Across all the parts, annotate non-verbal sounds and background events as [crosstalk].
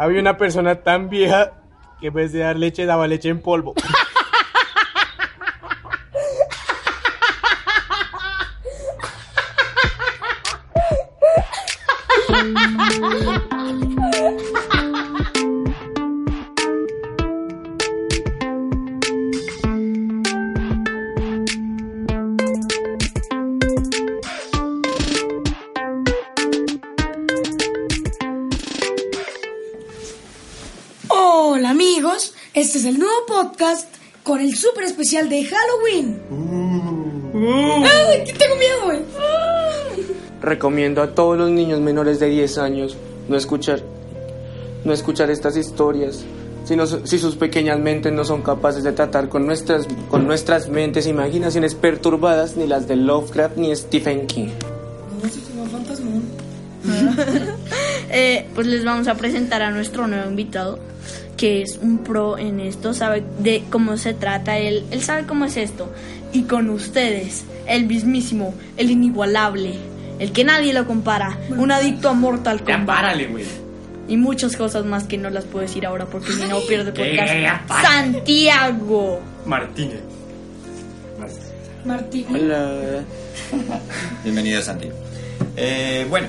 Había una persona tan vieja que en vez de dar leche daba leche en polvo. Podcast con el super especial de Halloween. ¡Ay, que tengo miedo, güey! Recomiendo a todos los niños menores de 10 años no escuchar, no escuchar estas historias. Si, no- si sus pequeñas mentes no son capaces de tratar con nuestras, con nuestras mentes e imaginaciones perturbadas, ni las de Lovecraft ni Stephen King. No, fantasmón. [laughs] Eh, pues les vamos a presentar a nuestro nuevo invitado, que es un pro en esto, sabe de cómo se trata, él, él sabe cómo es esto. Y con ustedes, el mismísimo, el inigualable, el que nadie lo compara, un adicto a Mortal Ya Kombat. párale, güey. Y muchas cosas más que no las puedo decir ahora porque si no pierdo podcast. Ya para. Santiago. Martínez. Martín. Hola. Bienvenido, Santi. Eh, bueno,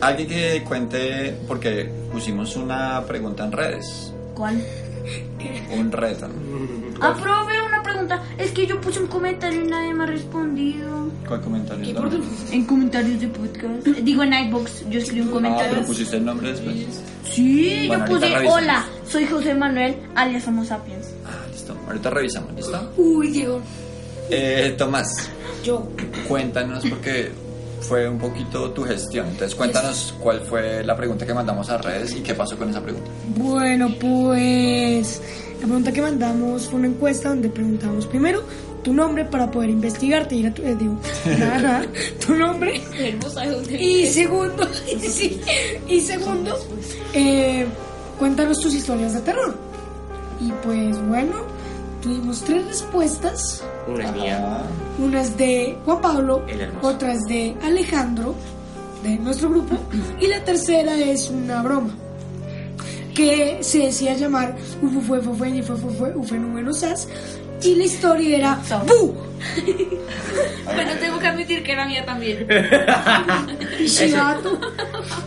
alguien que cuente, porque pusimos una pregunta en redes, ¿Cuál? un reto. Ah, profe, una pregunta. Es que yo puse un comentario y nadie me ha respondido. ¿Cuál comentario? ¿Y es por la- qué? En comentarios de podcast. Digo en iBox, yo escribí un Ah, comentario. pero pusiste el nombre después. Sí, Bueno, yo puse hola, soy José Manuel, alias Homo sapiens. Ah, listo. Ahorita revisamos, ¿listo? Uy, Diego. Eh, Tomás, Yo. cuéntanos porque fue un poquito tu gestión. Entonces, cuéntanos cuál fue la pregunta que mandamos a redes y qué pasó con esa pregunta. Bueno, pues la pregunta que mandamos fue una encuesta donde preguntamos primero tu nombre para poder investigarte y ir a tu, eh, digo, [laughs] nada, nada, tu nombre y segundo [laughs] sí, y segundo eh, cuéntanos tus historias de terror y pues bueno tuvimos tres respuestas Una es mía. Una es de Juan Pablo El hermoso. otra es de Alejandro de nuestro grupo y la tercera es una broma que se decía llamar Ufu fue fue fue ni fue fue fue Ufe número sas y la historia era ¡Bu! [laughs] Bueno, tengo que admitir que era mía también. [laughs]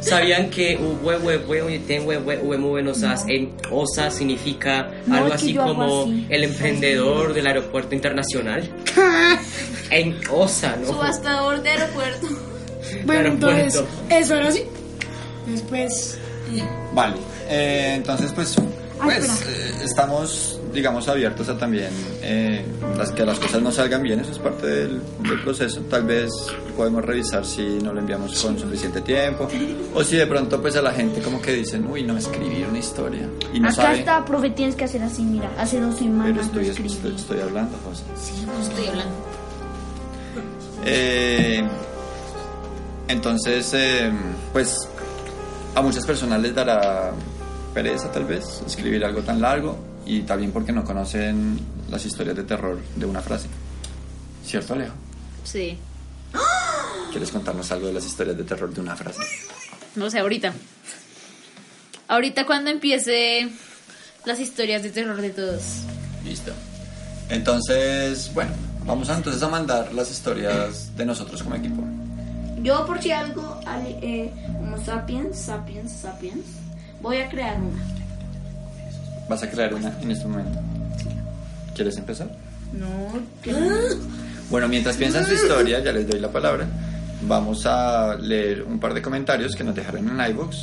¿Sabían que hue hue hue oye, ten hue hue hue muy buenos as en osa significa No, algo así como así. el emprendedor del aeropuerto internacional? [laughs] En osa, ¿no? Subastador de aeropuerto. bueno entonces eso era así después Vale, eh, entonces pues, pues eh, estamos, digamos, abiertos a también eh, las, que las cosas no salgan bien, eso es parte del, del proceso. Tal vez podemos revisar si no lo enviamos con suficiente tiempo o si de pronto pues a la gente como que dicen, uy, no escribí una historia y no Acá sabe. está, profe, tienes que hacer así, mira, hace dos Pero semanas estoy, lo estoy, estoy hablando, José. Sí, estoy hablando. Eh, entonces, eh, pues a muchas personas les dará pereza tal vez escribir algo tan largo y también porque no conocen las historias de terror de una frase. ¿Cierto, Alejo? Sí. ¿Quieres contarnos algo de las historias de terror de una frase? No sé, ahorita. Ahorita cuando empiece las historias de terror de todos. Listo. Entonces, bueno, vamos a, entonces a mandar las historias de nosotros como equipo. Yo, por si algo, eh, Homo sapiens, sapiens, sapiens, voy a crear una. Vas a crear una en este momento. ¿Quieres empezar? No, que Bueno, mientras piensan su historia, ya les doy la palabra. Vamos a leer un par de comentarios que nos dejaron en iVoox.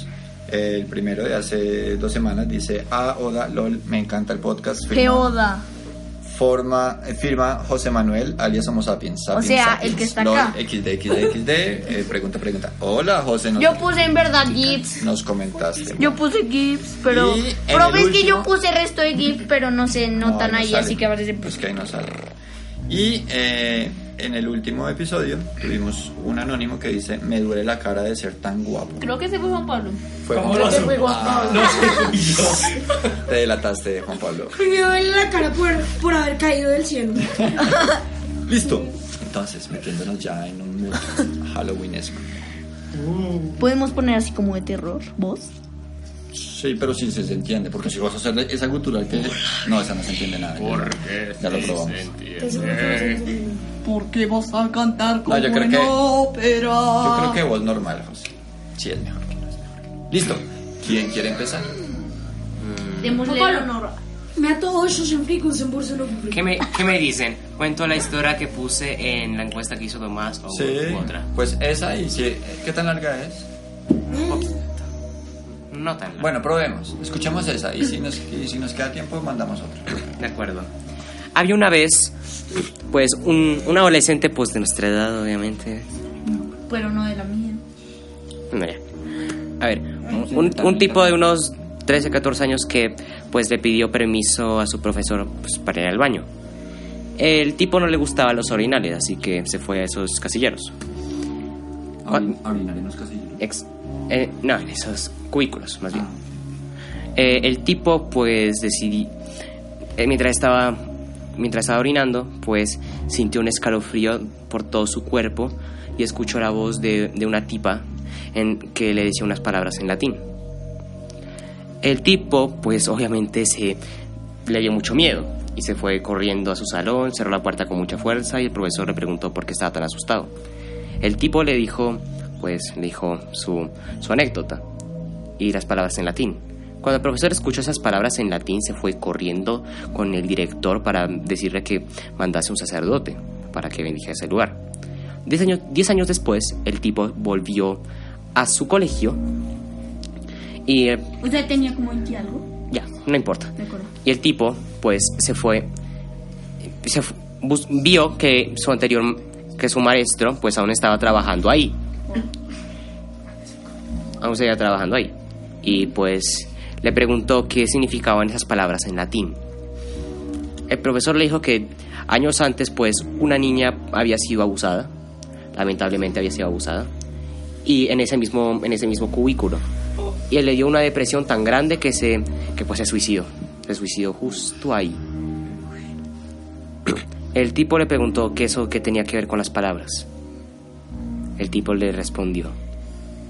El primero de hace dos semanas dice: Ah, Oda, lol, me encanta el podcast. Firma- Geoda. Forma, eh, firma José Manuel, alias Homo Sapiens. Sapiens, sea, Sapiens, el que está lol, acá. XD, XD, XD. eh, pregunta, pregunta. Hola, José. Nos, Yo puse en verdad GIFs. nos comentaste. Yo puse GIFs, pero. Y en Profe, el es que yo puse resto de GIFs, pero no se notan no ahí, así que aparece. Pues que ahí no sale. Y eh, en el último episodio tuvimos un anónimo que dice: Me duele la cara de ser tan guapo. Creo que ese fue Juan Pablo. Fue ¿Cómo Juan lo Pablo. Ah, No sé. [laughs] te delataste, Juan Pablo. me duele la cara por, por haber caído del cielo [laughs] Listo. Entonces, metiéndonos ya en un mood Halloweenesco. Podemos poner así como de terror, voz. Sí, pero sí se entiende, porque si vas a hacer esa gutural que... No, esa no se entiende nada. Porque Ya lo probamos. No fue- Porque vas a cantar como No, yo creo en que- ópera. Yo creo que voz normal, José. Sí, es mejor que no es mejor. Listo. ¿Quién quiere empezar? Démosle Papá, el honor. Me eso sin frico, sin por no ¿Qué me, ¿Qué me dicen? ¿Cuento la historia que puse en la encuesta que hizo Tomás o Sí. otra? Pues esa y si... ¿Qué tan larga es? No tan larga. Bueno, probemos. Escuchemos esa y si nos, y si nos queda tiempo mandamos otra. De acuerdo. Había una vez, pues, un, un adolescente, pues, de nuestra edad, obviamente. Pero no de la mía. No, ya. A ver, un, un tipo de unos 13, 14 años que, pues, le pidió permiso a su profesor pues, para ir al baño. El tipo no le gustaba los orinales, así que se fue a esos casilleros. Orinar en los casillos. Ex- eh, no, en esos cubículos, más bien. Eh, el tipo, pues, decidí... eh, mientras estaba... Mientras estaba orinando, pues sintió un escalofrío por todo su cuerpo y escuchó la voz de, de una tipa que le decía unas palabras en latín. El tipo, pues obviamente se le dio mucho miedo y se fue corriendo a su salón, cerró la puerta con mucha fuerza y el profesor le preguntó por qué estaba tan asustado. El tipo le dijo, pues, le dijo su, su anécdota y las palabras en latín. Cuando el profesor escuchó esas palabras en latín, se fue corriendo con el director para decirle que mandase un sacerdote para que bendijera ese lugar. Diez años, diez años después, el tipo volvió a su colegio y eh, O sea, tenía como 20 algo. ya, no importa. De acuerdo. Y el tipo, pues, se fue, se bus- vio que su anterior, que su maestro, pues, aún estaba trabajando ahí. Aún seguía trabajando ahí. Y, pues, le preguntó qué significaban esas palabras en latín. El profesor le dijo que años antes, pues, una niña había sido abusada. Lamentablemente había sido abusada. Y en ese mismo, en ese mismo cubículo. Y él le dio una depresión tan grande que se, que pues se suicidó. Se suicidó justo ahí. [clears throat] El tipo le preguntó qué eso que tenía que ver con las palabras. El tipo le respondió,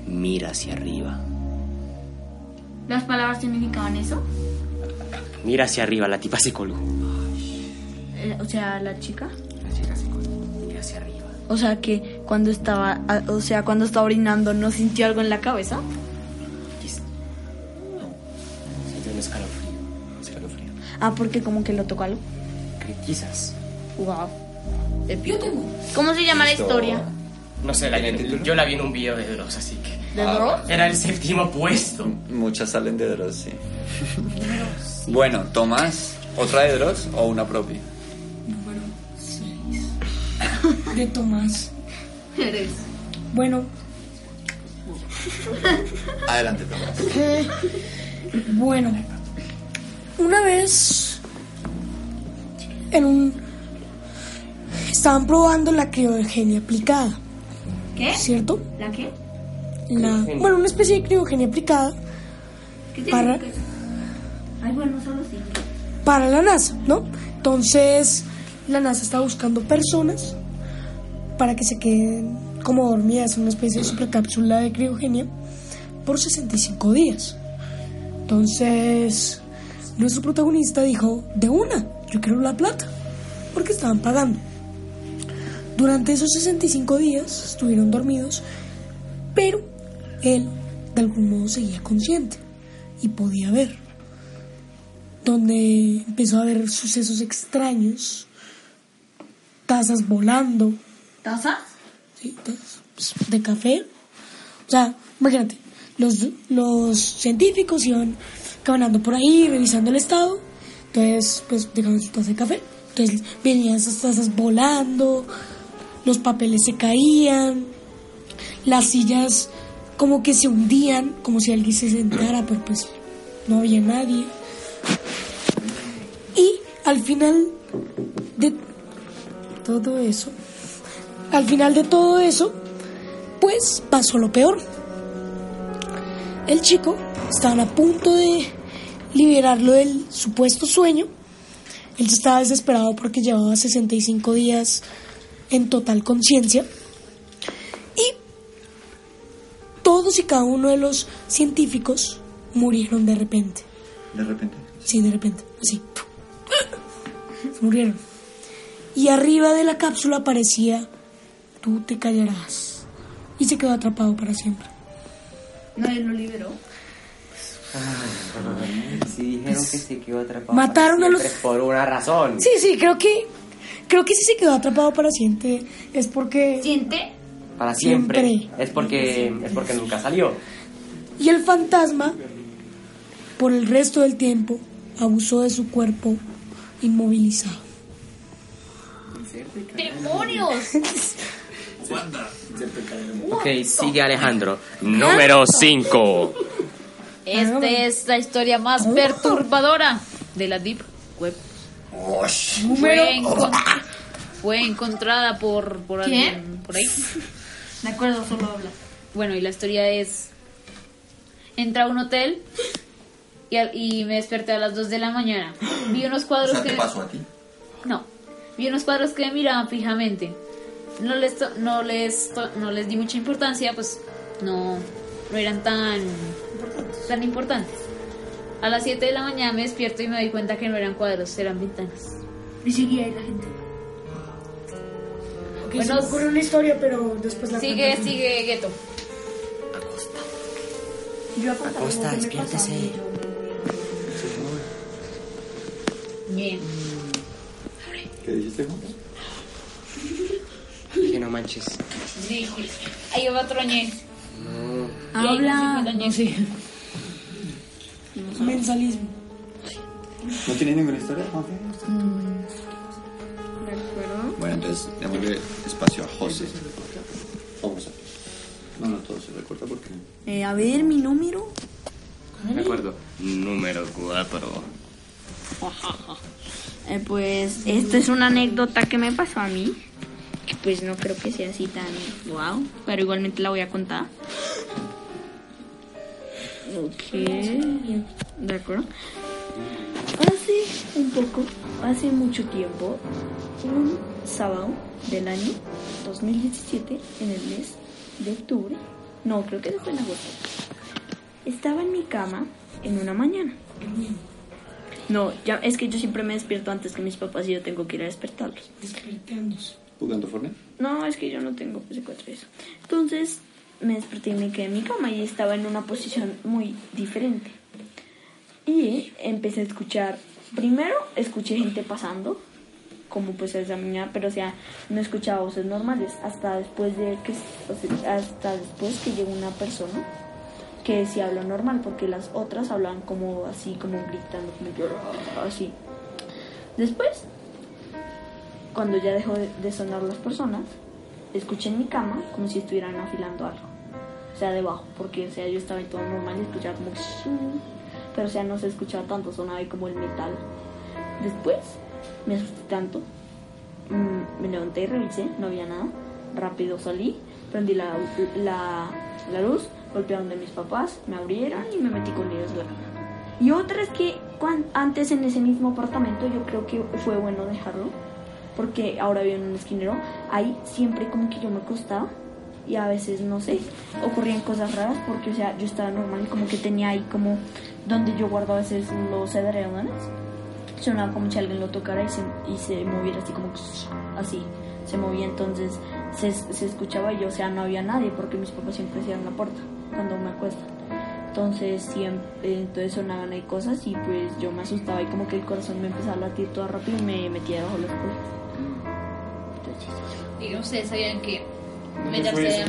mira hacia arriba. ¿Las palabras significaban eso? Mira hacia arriba, la tipa se colgó. Eh, o sea, la chica. La chica se colgó, mira hacia arriba. O sea, que cuando estaba, o sea, cuando estaba orinando, ¿no sintió algo en la cabeza? Sintió un escalofrío. un escalofrío. Ah, porque como que lo tocó algo. Quizás. Wow. ¿Cómo se llama la historia? No sé, la- yo la vi en un video de Dross, así ¿De Dross? Era el séptimo puesto. Muchas salen de Dross, sí. [laughs] bueno, Tomás, ¿otra de Dross o una propia? de Tomás. Eres. Bueno, Adelante, Tomás. bueno. Una vez en un estaban probando la criogenia aplicada, ¿Qué? ¿cierto? ¿La qué? La, bueno, una especie de criogenia aplicada ¿Qué Para- significa eso? Ay, bueno, solo sí. para la NASA, ¿no? Entonces, la NASA está buscando personas para que se queden como dormidas en una especie de supercápsula de criogenia por 65 días. Entonces, nuestro protagonista dijo, de una, yo quiero la plata, porque estaban pagando. Durante esos 65 días estuvieron dormidos, pero él de algún modo seguía consciente y podía ver donde empezó a ver sucesos extraños, tazas volando, ¿Taza? ¿sí? tazas pues, de café. O sea, imagínate, los, los científicos iban caminando por ahí, revisando el estado, entonces, pues, dejaban su taza de café. Entonces, venían esas tazas volando, los papeles se caían, las sillas como que se hundían, como si alguien se sentara, pero pues no había nadie. Y al final de todo eso, al final de todo eso, pues pasó lo peor. El chico estaban a punto de liberarlo del supuesto sueño. Él estaba desesperado porque llevaba 65 días en total conciencia. Todos y cada uno de los científicos murieron de repente. De repente. Sí, de repente, así. Se murieron. Y arriba de la cápsula aparecía, tú te callarás. Y se quedó atrapado para siempre. Nadie lo liberó. Si dijeron que se quedó atrapado. Mataron para a los- Por una razón. Sí, sí, creo que, creo que si se quedó atrapado para siempre es porque... ¿Siente? Para siempre. Siempre. Es porque, es porque nunca salió. Y el fantasma, por el resto del tiempo, abusó de su cuerpo inmovilizado. ¡Demonios! Ok, sigue Alejandro. Número 5. Esta es la historia más perturbadora de la Deep Web. Fue, fue encontrada por, por alguien por ahí. De acuerdo, solo habla. Bueno, y la historia es... Entra a un hotel y, al- y me desperté a las 2 de la mañana. Vi unos O cuadros sea, que... ¿te pasó a ti? No. Vi unos cuadros que me miraban fijamente. No les, to- no les, to- no les di mucha importancia, pues no, no eran tan, tan importantes. A las 7 de la mañana me despierto y me doy cuenta que no eran cuadros, eran ventanas. Y seguía ahí la gente. Bueno, se ocurre una historia, pero después la Sigue, sigue, Gueto. Yo Acosta, que me despiértese. Bien. ¿Qué dijiste, Juan? Que no manches. Sí. Ahí va Troñe. No. Y ahí Habla. sí, Troñe. Mensalismo. ¿No tiene ninguna historia, Juan? Entonces démosle espacio a José. Vamos a. No, no, todo se recorta porque. Eh, a ver, mi número. De acuerdo. Número 4. [laughs] Eh, pues esto es una anécdota que me pasó a mí. Que pues no creo que sea así tan wow, pero igualmente la voy a contar. Ok, de acuerdo. Hace un poco, hace mucho tiempo, un sábado del año 2017, en el mes de octubre, no, creo que fue en agosto, estaba en mi cama en una mañana. No, ya es que yo siempre me despierto antes que mis papás y yo tengo que ir a despertarlos. Despertándose. ¿Jugando Fortnite? No, es que yo no tengo PS4 eso. Entonces me desperté y me quedé en mi cama y estaba en una posición muy diferente. Y empecé a escuchar, primero escuché gente pasando, como pues esa mañana, pero o sea, no escuchaba voces normales, hasta después de que, hasta después que llegó una persona que sí habló normal, porque las otras hablaban como así, como gritando, como así. Después cuando ya dejó de, sonar las personas, escuché en mi cama como si estuvieran afilando algo. O sea, debajo, porque o sea, yo estaba en todo normal y escuchaba como... Pero o sea, no se escuchaba tanto, sonaba ahí como el metal. Después me asusté tanto. mm, me levanté y revisé, no había nada. Rápido salí, prendí la, la, la luz, golpearon de mis papás, me abrieron y me metí con ellos en la cama. Y otra es que cuan- antes en ese mismo apartamento yo creo que fue bueno dejarlo porque ahora vivo en un esquinero, ahí siempre como que yo me acostaba y a veces, no sé, ocurrían cosas raras porque, o sea, yo estaba normal y como que tenía ahí como donde yo guardo a veces los edredones, sonaba como si alguien lo tocara y se, y se moviera así como así, se movía entonces se, se escuchaba y, o sea, no había nadie porque mis papás siempre cierran la puerta cuando me acuestan. Entonces siempre, entonces sonaban ahí cosas y pues yo me asustaba y como que el corazón me empezaba a latir todo rápido y me metía debajo de las cosas. Y ustedes sabían que meterse.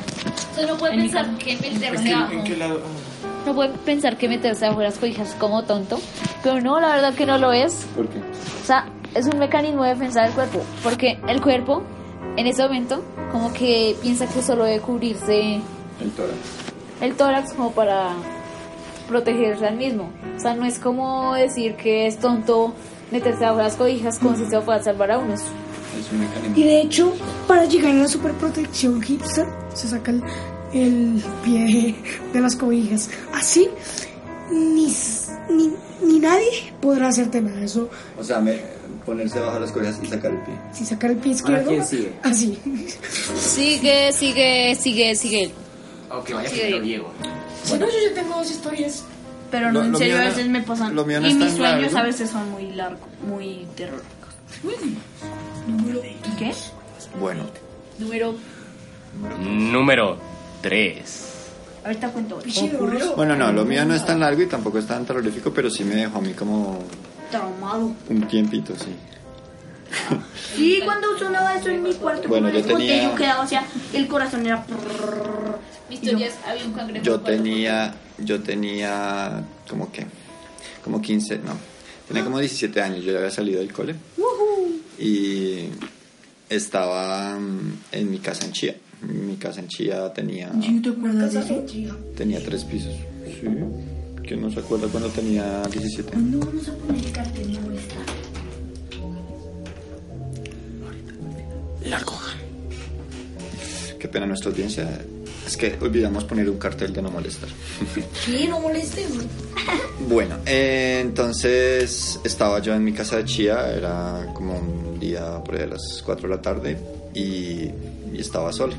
No puede pensar que meterse abajo. ¿En qué lado? No puede pensar que meterse bajo las cobijas es como tonto. Pero no, la verdad que no lo es. ¿Por qué? O sea, es un mecanismo de defensa del cuerpo. Porque el cuerpo, en ese momento, como que piensa que solo debe cubrirse El tórax. el tórax como para protegerse al mismo. O sea, no es como decir que es tonto meterse bajo las cobijas como si se pueda salvar a unos. Es un mecanismo. Y de hecho, para llegar a la superprotección hipster, se saca el, el pie de las cobijas. Así, ni, ni, ni nadie podrá hacerte nada. Eso, O sea, me- ponerse bajo las cosas y sacar el pie. si sacar el pie izquierdo, ¿quién sigue? así. Sigue, sigue, sigue, sigue. Ok, vaya Sí, primero Diego. Si no, yo ya tengo dos historias. Pero no, Lo- en serio, a no- veces me pasan. lo mío no y mis sueños largo. a veces son muy largos, muy terroríficos. ¿Qué? Bueno, Número. Número 3. Ahorita cuento. bueno, no, lo mío no es tan largo y tampoco es tan terrorífico, pero sí me dejó a mí como Traumado. un tiempito, sí. [laughs] Sí, cuando sonaba eso en mi cuarto, Bueno, yo conté, tenía- yo quedaba, o sea, el corazón era. Mi historia es: había un cangrejo. Yo tenía, yo tenía como que, como 15, no, tenía como 17 años, yo ya había salido del cole y estaba mm, en mi casa en Chía. Mi casa en Chía tenía, ¿Te acuerdas de eso? tenía tres pisos. Sí, que no se acuerda cuando tenía 17. ¿Cuándo vamos a poner el cartel no molestar? Qué pena nuestra audiencia. Es que olvidamos poner un cartel de no molestar. [laughs] Sí, no molestes. güey. Bueno, eh, entonces estaba yo en mi casa de Chía, era como un día por ahí a las 4 de la tarde y, y estaba sola.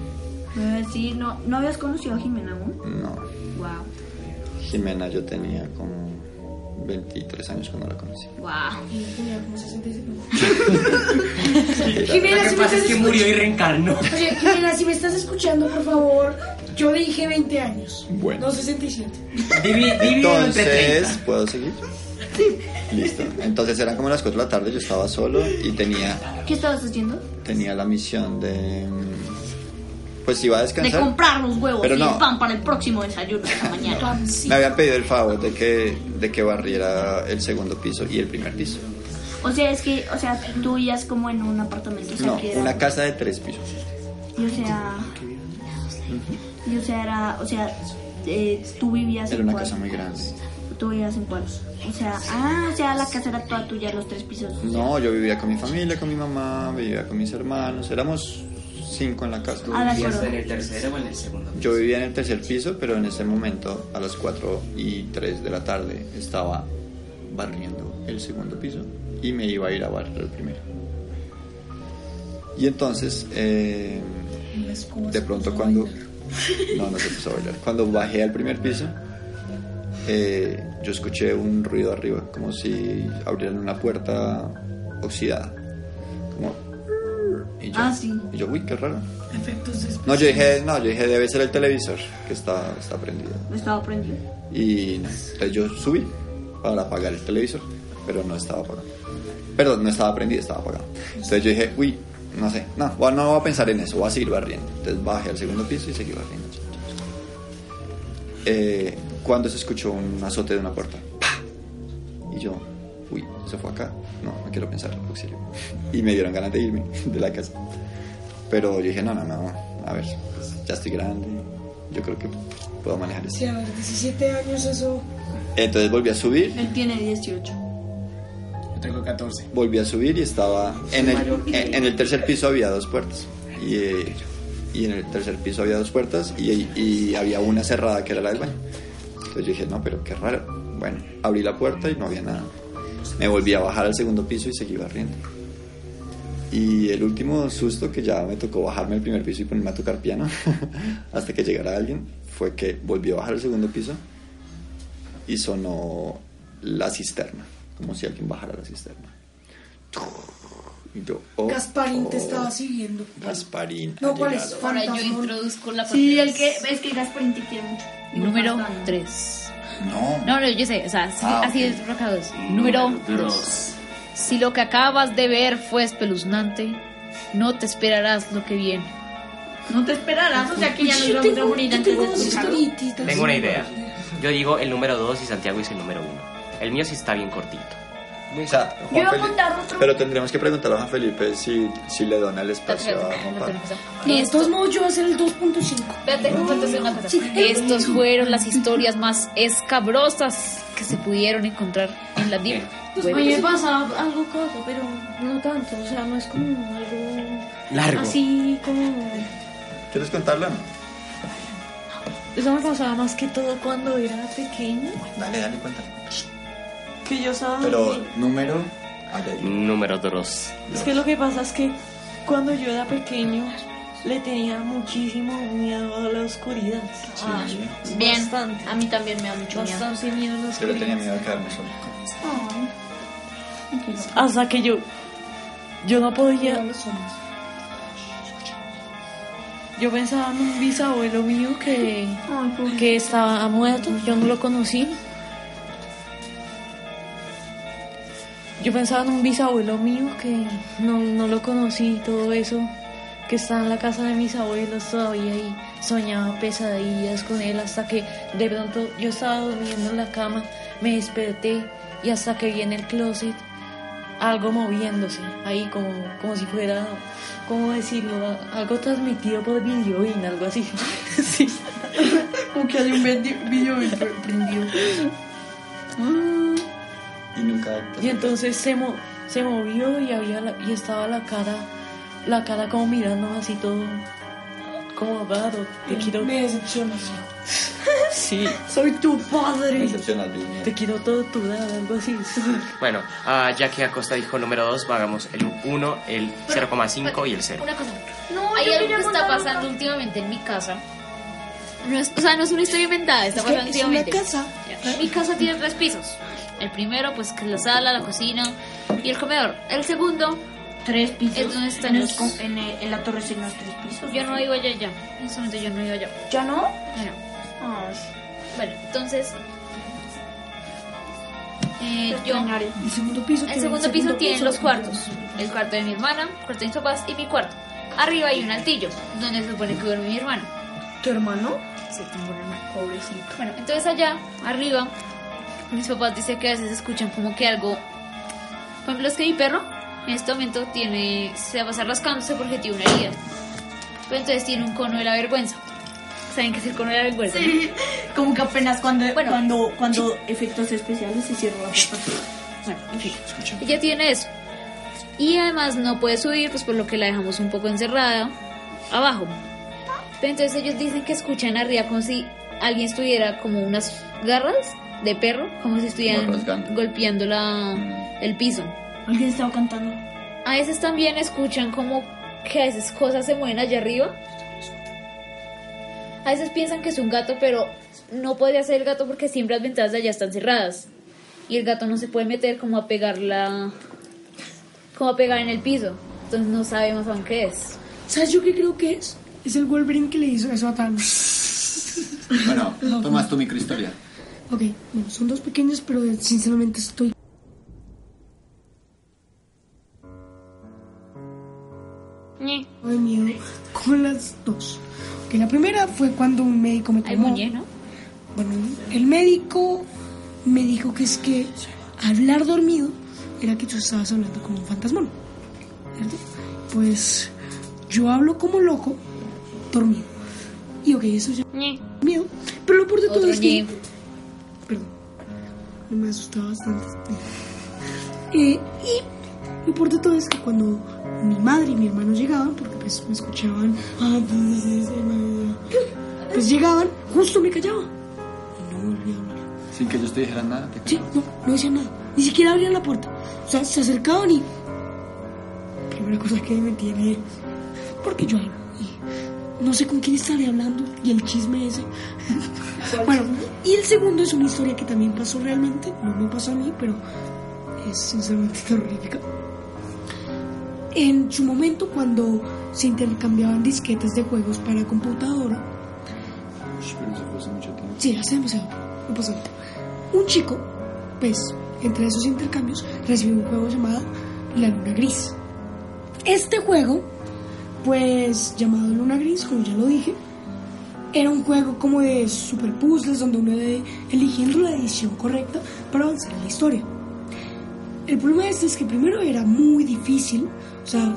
Eh, sí, no, ¿no habías conocido a Jimena aún? No, Wow. Jimena yo tenía como 23 años cuando la conocí. Wow. Tenía como 67. Era- [laughs] Jimena, Lo si que me pasa estás es que murió y reencarnó. Oye, Jimena, si me estás escuchando, por favor, yo dije 20 años. Bueno. No 67. Divi- Divídelo entre 30. Entonces, ¿puedo seguir? Listo. Entonces eran como las 4 de la tarde, yo estaba solo y tenía, ¿Qué estabas haciendo? Tenía la misión de... Pues iba a De descansar. comprar los huevos Pero y no. el pan para el próximo desayuno de la [laughs] mañana. Me habían pedido el favor de que, de que barriera el segundo piso y el primer piso. O sea, es que, o sea, tú vivías como en un apartamento, o sea, No, que era- una casa de tres pisos. Y o sea, y o sea, era, o sea, eh, tú vivías Era en una cuál? casa muy grande. Tú vivías en cuál? O sea, ah, o sea, la casa era toda tuya, los tres pisos. No, yo vivía con mi familia, con mi mamá, vivía con mis hermanos. Éramos cinco en la casa. Ah, de acuerdo. en el tercero o en el segundo? Yo vivía en el tercer piso, pero en ese momento, a las 4 y 3 de la tarde, estaba barriendo el segundo piso y me iba a ir a barrer el primero. Y entonces, eh, de pronto cuando... No, no se puso a bailar. Cuando bajé al primer piso, eh, yo escuché un ruido arriba, como si abrieran una puerta oxidada. Como... Y yo, Ah, sí. y yo, uy, qué raro. Efectos No, yo dije, no, yo dije, debe ser el televisor que está, está prendido. Estaba prendido. Y no, entonces yo subí para apagar el televisor, pero no estaba apagado. Perdón, no estaba prendido, estaba apagado. Entonces yo dije, uy, no sé, no, no voy a pensar en eso, voy a seguir barriendo. Entonces bajé al segundo piso y seguí barriendo. Eh, cuando se escuchó un azote de una puerta, ¡pa! y yo, uy, se fue acá. No, no quiero pensar, auxilio. Y me dieron ganas de irme de la casa. Pero yo dije, no, no, no, a ver, pues, ya estoy grande, yo creo que puedo manejar esto. Sí, a ver, 17 años, eso. Entonces volví a subir, Él tiene 18. Yo tengo 14. volví a subir y estaba en el, en, en el tercer piso había dos puertas. Y, eh, y en el tercer piso había dos puertas y, y había una cerrada que era la del baño. Entonces yo dije, no, pero qué raro. Bueno, abrí la puerta y no había nada. Me volví a bajar al segundo piso y seguí barriendo. Y el último susto que ya me tocó bajarme al primer piso y ponerme a tocar piano [laughs] hasta que llegara alguien fue que volví a bajar al segundo piso y sonó la cisterna, como si alguien bajara la cisterna. Y yo, oh, Gasparín te oh, estaba siguiendo. Gasparín. No, ha ¿cuál es? Ahora yo introduzco la parte. Sí, el que, es que Gasparín te quiere mucho. Número Bastante. 3. No. No, no, yo sé, o sea, sí, Ah, así ok. es rocados. Número 2. Si lo que acabas de ver fue espeluznante, no te esperarás lo que viene. No te esperarás, o sea que ya nos Yo vamos a morir antes tengo de escucharlo. Tengo una idea. Yo digo el número 2 y Santiago dice el número 1. El mío sí está bien cortito. O sea, Yo iba a Felipe- contar otro. Pero tendríamos que preguntarle a Juan Felipe si, si le dona el espacio a Juan Pablo. No, de Esto- todos modos, yo voy a hacer el 2.5. Espérate, déjame decir una cosa. Sí. Estos fueron las historias más escabrosas que se pudieron encontrar en la Deep Pues, a mí me pasa algo cosa, pero no tanto, o sea, no es como algo Largo. así como... ¿Quieres contarla? Eso me pasaba más que todo cuando era pequeña. Dale, dale, cuéntala. Que yo estaba... Pero número. Número 2. Es que lo que pasa es que cuando yo era pequeño, le tenía muchísimo miedo a la oscuridad. Ah, bien, Bastante. a mí también me da mucho miedo. Bastante miedo a la Yo le tenía miedo a quedarme solo. Hasta que yo. Yo no podía. Yo pensaba en un bisabuelo mío que, que estaba muerto, yo no lo conocí. Yo pensaba en un bisabuelo mío que no, no lo conocí, todo eso, que está en la casa de mis abuelos todavía y soñaba pesadillas con él hasta que de pronto yo estaba durmiendo en la cama, me desperté y hasta que vi en el closet algo moviéndose ahí como, como si fuera, ¿cómo decirlo? Algo transmitido por video algo así. [laughs] sí. Como que hay un vídeo prendido. Y nunca. Y entonces se, mo- se movió y había la- y estaba la cara, la cara como mirando así todo como raro. Te quiero, Me decepcionas. [laughs] sí, Soy tu Me padre. decepciona el video. te quiero torturar, algo así. [laughs] Bueno, ah, ya que Acosta dijo número 2, hagamos el 1, el 0,5 y el 0. Una cosa. No, Hay algo que está pasando últimamente en mi casa. No es, o sea, no es una historia inventada, está Es que pasando es una últimamente. casa. Ya. Mi casa tiene tres pisos. El primero, pues, que es la sala, la cocina y el comedor. El segundo, Tres pisos. Es donde están en, los- el- en la torre signos tres pisos. yo no iba allá ya. En este momento yo no iba allá. ¿Ya no? No. Ah, Bueno, entonces. eh, yo. El segundo piso. El segundo piso tiene los cuartos. El cuarto de mi hermana, el cuarto de mis papás y mi cuarto. Arriba hay un altillo, donde se supone que duerme mi hermano. ¿Tu hermano? Sí, tengo un hermano. Pobrecito. Bueno, entonces allá, arriba, mis papás dicen que a veces escuchan como que algo. Por ejemplo, es que mi perro en este momento tiene. se va a pasar rascándose porque tiene una herida. Pero entonces tiene un cono de la vergüenza. ¿Saben qué es el cono de la vergüenza? Sí, como que apenas cuando, Bueno. cuando, cuando efectos especiales se cierra la puerta. Bueno, en fin. Ella tiene eso. Y además no puede subir, pues por lo que la dejamos un poco encerrada abajo. Pero entonces ellos dicen que escuchan arriba como si alguien estuviera como unas garras de perro, como si estuvieran Como golpeando la, el piso. Alguien estaba cantando. A veces también escuchan como que a veces cosas se mueven allá arriba. A veces piensan que es un gato, pero no podría ser el gato porque siempre las ventanas de allá están cerradas. Y el gato no se puede meter como a pegar la... como a pegar en el piso. Entonces no sabemos aún qué es. ¿Sabes yo qué creo que es? Es el Wolverine que le hizo eso a Thanos. Bueno, [laughs] tomas tu microhistoria. Ok, bueno, son dos pequeños, pero sinceramente estoy. de miedo con las dos. Ok, la primera fue cuando un médico me tomó. muñe, ¿no? Bueno, el médico me dijo que es que hablar dormido era que tú estabas hablando como un fantasmón. ¿Cierto? Pues yo hablo como loco, dormido. Y ok, eso ya miedo. Pero lo peor de todo Otro es que. Perdón. Me asustaba bastante. Eh, y lo de todo es que cuando mi madre y mi hermano llegaban, porque pues me escuchaban, "Ah, pues llegaban, justo me callaba. Y no volví a hablar. Sin que ellos te dijeran nada. te Sí, no, no decían nada. Ni siquiera abrían la puerta. O sea, se acercaban y. Primera cosa que me tiene. Porque yo hablo. No sé con quién estaré hablando. Y el chisme ese. bueno, y el segundo es una historia que también pasó realmente. No me pasó a mí, pero es sinceramente terrorífica. En su momento, cuando se intercambiaban disquetes de juegos para computadora. Sí, hace demasiado. No. Un chico, pues, entre esos intercambios, recibió un juego llamado La Luna Gris. Este juego, pues, llamado Luna Gris, como ya lo dije, era un juego como de super puzzles donde uno iba eligiendo la edición correcta para avanzar en la historia. El problema de este es que primero era muy difícil, o sea,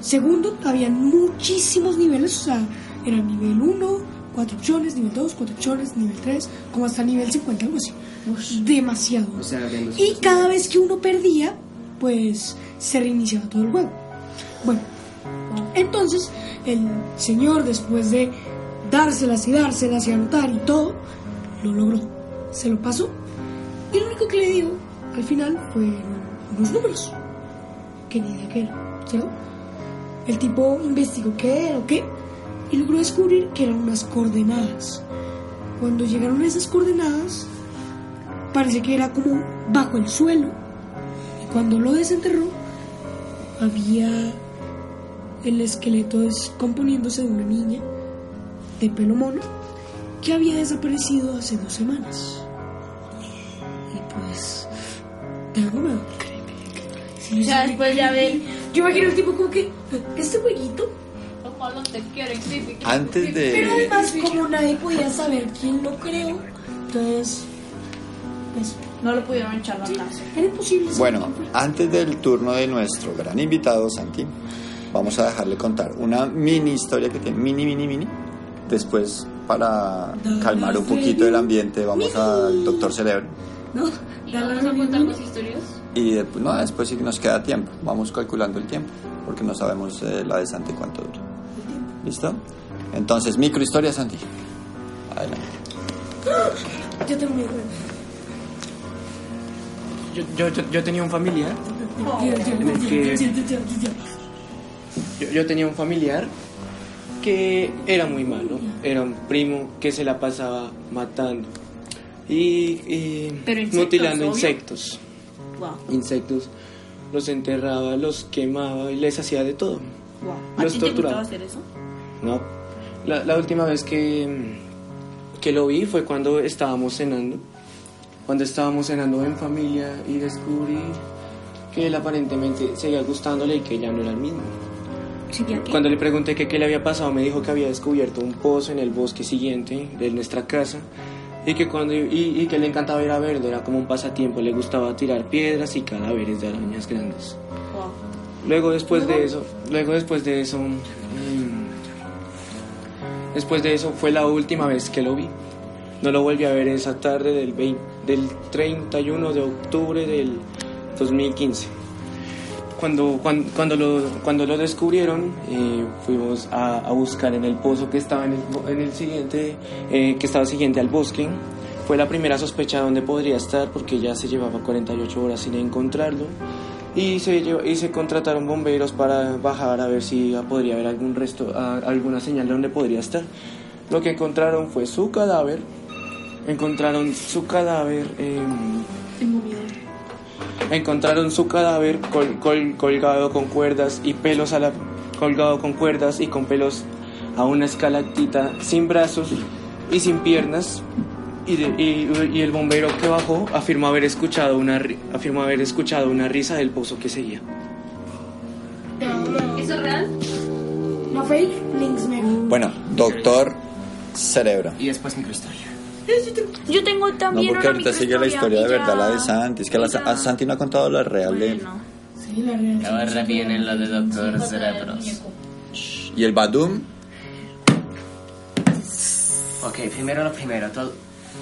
segundo, había muchísimos niveles, o sea, era nivel 1, 4 opciones, nivel 2, 4 opciones, nivel 3, como hasta nivel 50, algo así. Demasiado. O sea, Y cada vez que uno perdía, pues se reiniciaba todo el juego. Bueno, entonces el señor, después de dárselas y dárselas y anotar y todo, lo logró. Se lo pasó. Y lo único que le dio al final fue unos números. Que ni idea qué era. El tipo investigó qué era o qué y logró descubrir que eran unas coordenadas. Cuando llegaron a esas coordenadas, parece que era como bajo el suelo. Y cuando lo desenterró, había el esqueleto descomponiéndose de una niña de pelo mono que había desaparecido hace dos semanas. Y pues, de algo me Sí, Ya sí, después ya ver. Yo imagino el tipo como que, este jueguito, te quieren, sí, Antes pero de... además como nadie podía saber quién lo creó, entonces, pues, No lo pudieron echar atrás. era imposible Bueno, antes del turno de nuestro gran invitado, Santi, vamos a dejarle contar una mini historia que tiene, mini, mini, mini. Después, para calmar un poquito el ambiente, vamos al doctor Cerebro. ¿no? ¿Y Dale vamos a contar más historias? Y después, no, después sí que nos queda tiempo. Vamos calculando el tiempo, porque no sabemos eh, la de Santi cuánto dura. ¿Listo? Entonces, microhistoria, Santi. Adelante. Yo tengo miedo. Yo, yo, yo, yo tenía un familiar. En el que- Yo, yo tenía un familiar que era muy malo. Era un primo que se la pasaba matando y, y Pero insectos, mutilando obvio. insectos. Wow, Insectos. Los enterraba, los quemaba y les hacía de todo. wow. ¿A ti te torturaba. gustaba hacer eso? No. La, la última vez que, que lo vi fue cuando estábamos cenando. Cuando estábamos cenando en familia y descubrí que él aparentemente seguía gustándole y que ya no era el mismo. Cuando le pregunté que qué le había pasado, me dijo que había descubierto un pozo en el bosque siguiente de nuestra casa y que, cuando, y, y que le encantaba ir a verlo, era como un pasatiempo, le gustaba tirar piedras y cadáveres de arañas grandes. Wow. Luego después de eso, luego después de eso, mm, después de eso fue la última vez que lo vi. No lo volví a ver esa tarde del 20 del 31 de octubre del 2015. Cuando, cuando, cuando, lo, cuando lo descubrieron, eh, fuimos a, buscar en el pozo que estaba en el, en el siguiente, eh, que estaba siguiente al bosque. Fue la primera sospecha de dónde podría estar porque ya se llevaba 48 horas sin encontrarlo. Y se, y se contrataron bomberos para bajar a ver si podría haber algún resto, alguna señal de dónde podría estar. Lo que encontraron fue su cadáver. Encontraron su cadáver. miedo. Encontraron su cadáver col- col- colgado con cuerdas y pelos a la colgado con cuerdas y con pelos a una escalactita sin brazos y sin piernas y, de- y- y el bombero que bajó afirmó haber escuchado una afirmó haber escuchado una risa del pozo que seguía ¿Eso es real? No fake, links me. Bueno, doctor Cerebro. Y después microhistoria. Yo tengo No, también porque una ahorita sigue la historia de verdad, la de Santi. Es que la, a Santi no ha contado la real de... Sí, la real. Ahora viene la de Doctor Cerebros. Y el Badum, Ok, primero lo primero. To-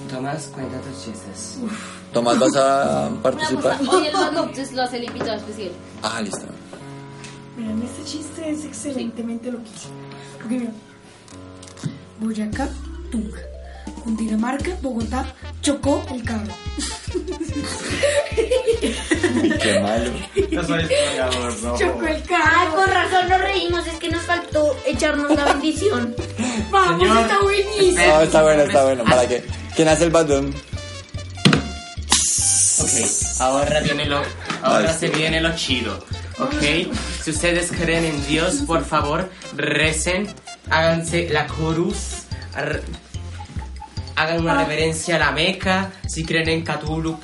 Tomás, cuenta tus chistes. Tomás, ¿vas a [laughs] participar? hoy el Badu entonces lo hace el invitado especial. Ah, listo. Miren, este chiste es excelentemente loquísimo. Porque mira, Boyacá, Tunja. Cundinamarca, Bogotá, chocó el carro. Qué malo. Chocó el Ay, carro. con razón nos reímos, es que nos faltó echarnos la bendición. Vamos, está buenísimo. No, está bueno, está bueno. ¿Para qué? ¿Quién hace el Badum? Ok, ahora viene lo, ahora se viene lo chido. Ok, si ustedes creen en Dios, por favor, recen, háganse la cruz, hagan una reverencia a la Meca, si creen en Cthulhu.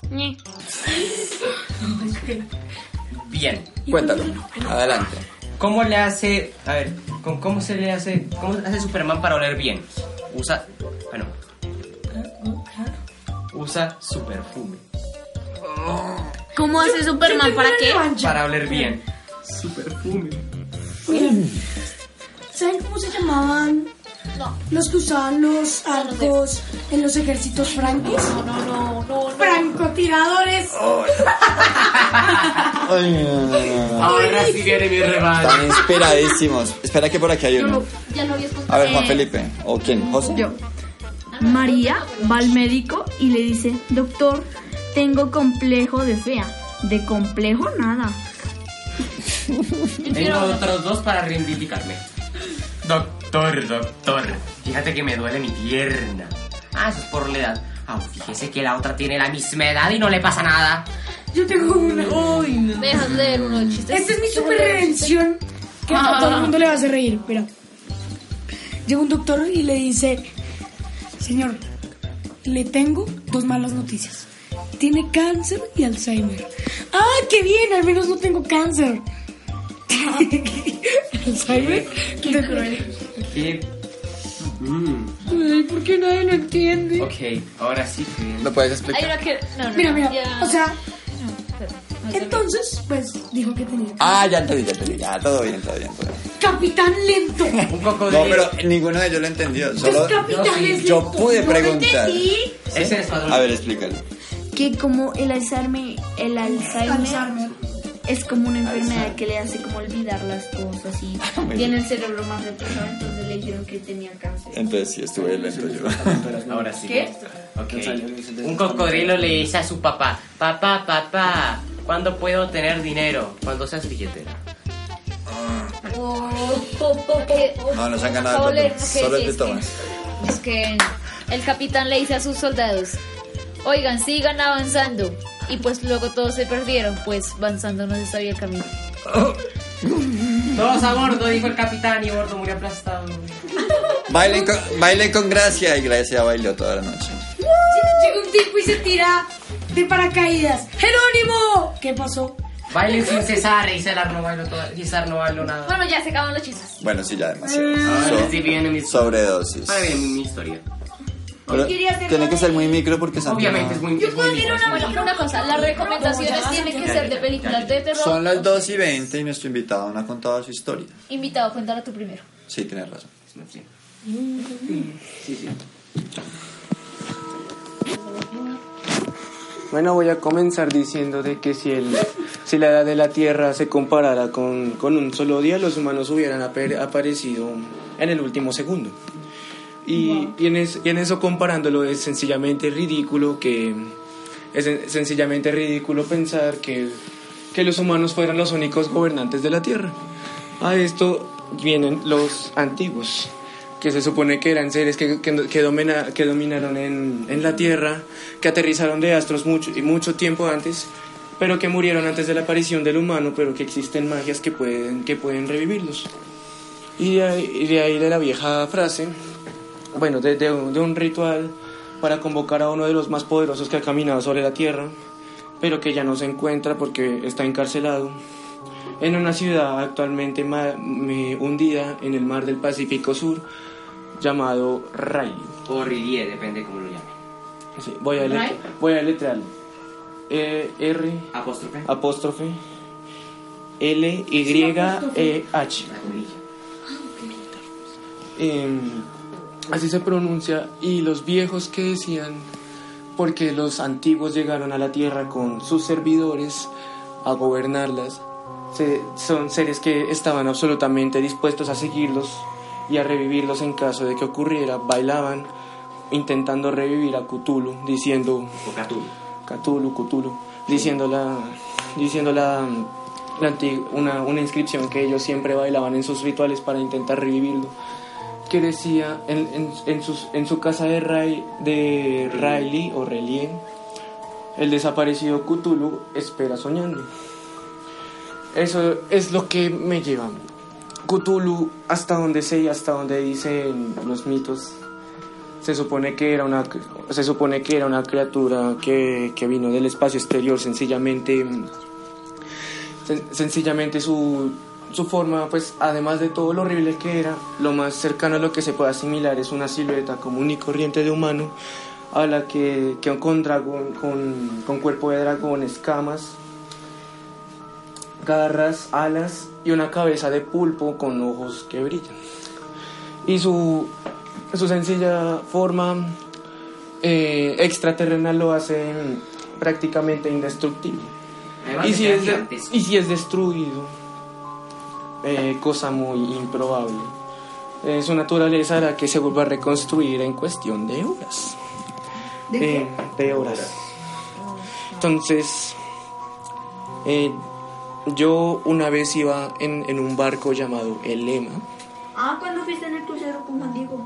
Bien, Cuéntalo. Adelante. ¿cómo le hace, a ver, con cómo se le hace, cómo hace Superman para oler bien? Usa, bueno, usa su perfume ¿Cómo hace Superman? ¿Para qué? para oler bien. Su perfume. ¿Saben cómo se llamaban los que usaban los arcos en los ejércitos francos? No, no, no, no. Francotiradores. Ay, no, no, no, no. Ahora sí viene mi rebaño. Están inspiradísimos. Espera que por aquí hay uno. Ya lo contado. A ver, Juan Felipe. ¿O quién? ¿José? Yo. María va al médico y le dice, doctor, tengo complejo de fea. De complejo nada. Tengo otros dos para reivindicarme. Doctor, doctor, fíjate que me duele mi pierna. Ah, eso es por la edad. Ah, fíjese que la otra tiene la misma edad y no le pasa nada. Yo tengo una. Dejas leer uno de chistes. Esta es mi super redención que a todo el mundo le va a hacer reír. Mira. Llega un doctor y le dice, señor, le tengo dos malas noticias. Tiene cáncer y Alzheimer. ¡Ah, qué bien! Al menos no tengo cáncer. ¿Alzheimer? Qué cruel. ¿Qué? Mm, Ay, ¿por qué nadie lo entiende? ok, ahora sí que... ¿Lo puedes Hay explicar? una que. No, no, Mira, mira, ya- o sea, Espera, no sé. entonces, pues dijo que tenía Ah, ya entendí, ya entendí. Ya, todo bien, todo bien. todo bien. Capitán lento. [laughs] Un cocodrilo. No, pero ninguno de ellos lo entendió. Solo Es capitán es yo lento. pude No lo preguntar. entendí. Ese es padrón. A ver, explícalo. Que como el Alzheimer, el Alzheimer, Alzheimer. Es como una enfermedad que le hace como olvidar las cosas y [laughs] tiene el cerebro más retrasado, entonces le dijeron que tenía cáncer. Entonces sí estuve lento yo. Ahora sí. ¿Qué? Un cocodrilo le dice a su papá, papá, papá, ¿cuándo puedo tener dinero? Cuando seas billetera. Oh, oh, oh, No, no se han ganado Solo el Solo el que-. Es que el capitán le dice a sus soldados, oigan, sigan avanzando. Y pues luego todos se perdieron, pues avanzando no se sabía el camino. Todos a bordo, dijo el capitán, y a bordo murió aplastado. Bailen con, bailen con gracia y Gracia bailó toda la noche. Llega un tipo y se tira de paracaídas. ¡Jerónimo! ¿Qué pasó? Bailen sin cesar, y César no bailó todo, César no bailó nada. Bueno, ya se acaban los chistes. Bueno, sí, ya demasiado. Ahora So- sí viene mi sobredosis. Ahora viene mi historia. Pero quería hacer tiene que ser muy micro porque Obviamente es muy, es muy micro, es muy Bueno, una cosa, las recomendaciones tienen que ser de películas de terror. Son las 2 y 20 y nuestro invitado no ha contado su historia. Invitado, cuéntala tú primero. Sí, tienes razón. Sí. Bueno, voy a comenzar diciendo de que si, el, si la edad de la Tierra se comparara con, con un solo día, los humanos hubieran aparecido en el último segundo. Y, y en es- y en eso comparándolo es sencillamente ridículo que es sen- sencillamente ridículo pensar que, que los humanos fueran los únicos gobernantes de la Tierra. A esto vienen los antiguos, que se supone que eran seres que, que, que domina- que dominaron en, en la Tierra, que aterrizaron de astros mucho, y mucho tiempo antes, pero que murieron antes de la aparición del humano, pero que existen magias que pueden, que pueden revivirlos. Y de ahí, y de ahí de la vieja frase, bueno, de, de un- de un ritual para convocar a uno de los más poderosos que ha caminado sobre la Tierra, pero que ya no se encuentra porque está encarcelado en una ciudad actualmente ma- me- hundida en el mar del Pacífico Sur llamado Ray. O Rillier, depende cómo lo llame. Sí, voy a ¿Ray? voy a letrearlo. E R Apóstrofe. apóstrofe L Y E H. Em, así se pronuncia y los viejos que decían porque los antiguos llegaron a la tierra con sus servidores a gobernarlas se- son seres que estaban absolutamente dispuestos a seguirlos y a revivirlos en caso de que ocurriera bailaban intentando revivir a Cthulhu diciendo O Cthulhu. Cthulhu, Cthulhu, diciendo la, diciendo la, una, una inscripción que ellos siempre bailaban en sus rituales para intentar revivirlo, que decía en, en, su casa de, Ray, de Riley o Relien, el desaparecido Cthulhu espera soñando. Eso es lo que me lleva. Cthulhu, hasta donde sé y hasta donde dicen los mitos, se supone que era una se supone que era una criatura que, que vino del espacio exterior sencillamente sen- sencillamente su su forma pues además de todo lo horrible que era lo más cercano a lo que se puede asimilar es una silueta común y corriente de humano a la que, que con dragón con, con cuerpo de dragón escamas garras alas y una cabeza de pulpo con ojos que brillan. Y su, su sencilla forma eh, extraterrenal lo hace prácticamente indestructible. Y si, es de- y si es destruido, eh, cosa muy improbable, eh, su naturaleza hará que se vuelva a reconstruir en cuestión de horas. Eh, de horas. Entonces, eh, yo una vez iba en, en un barco llamado El Lema. Ah, cuando fuiste en el crucero con Juan Diego.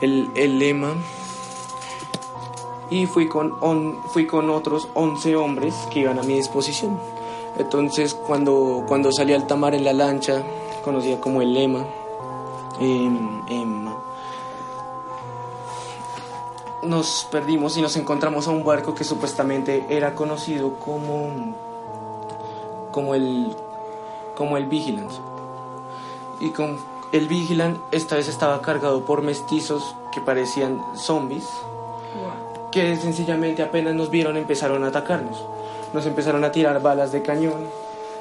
El, el Lema. Y fui con, on- fui con otros 11 hombres que iban a mi disposición. Entonces, cuando, cuando salí al tamar en la lancha, conocida como El Lema, em, em, nos perdimos y nos encontramos a un barco que supuestamente era conocido como como el como el Vigilant. Y con el Vigilant esta vez estaba cargado por mestizos que parecían zombies que sencillamente apenas nos vieron empezaron a atacarnos nos empezaron a tirar balas de cañón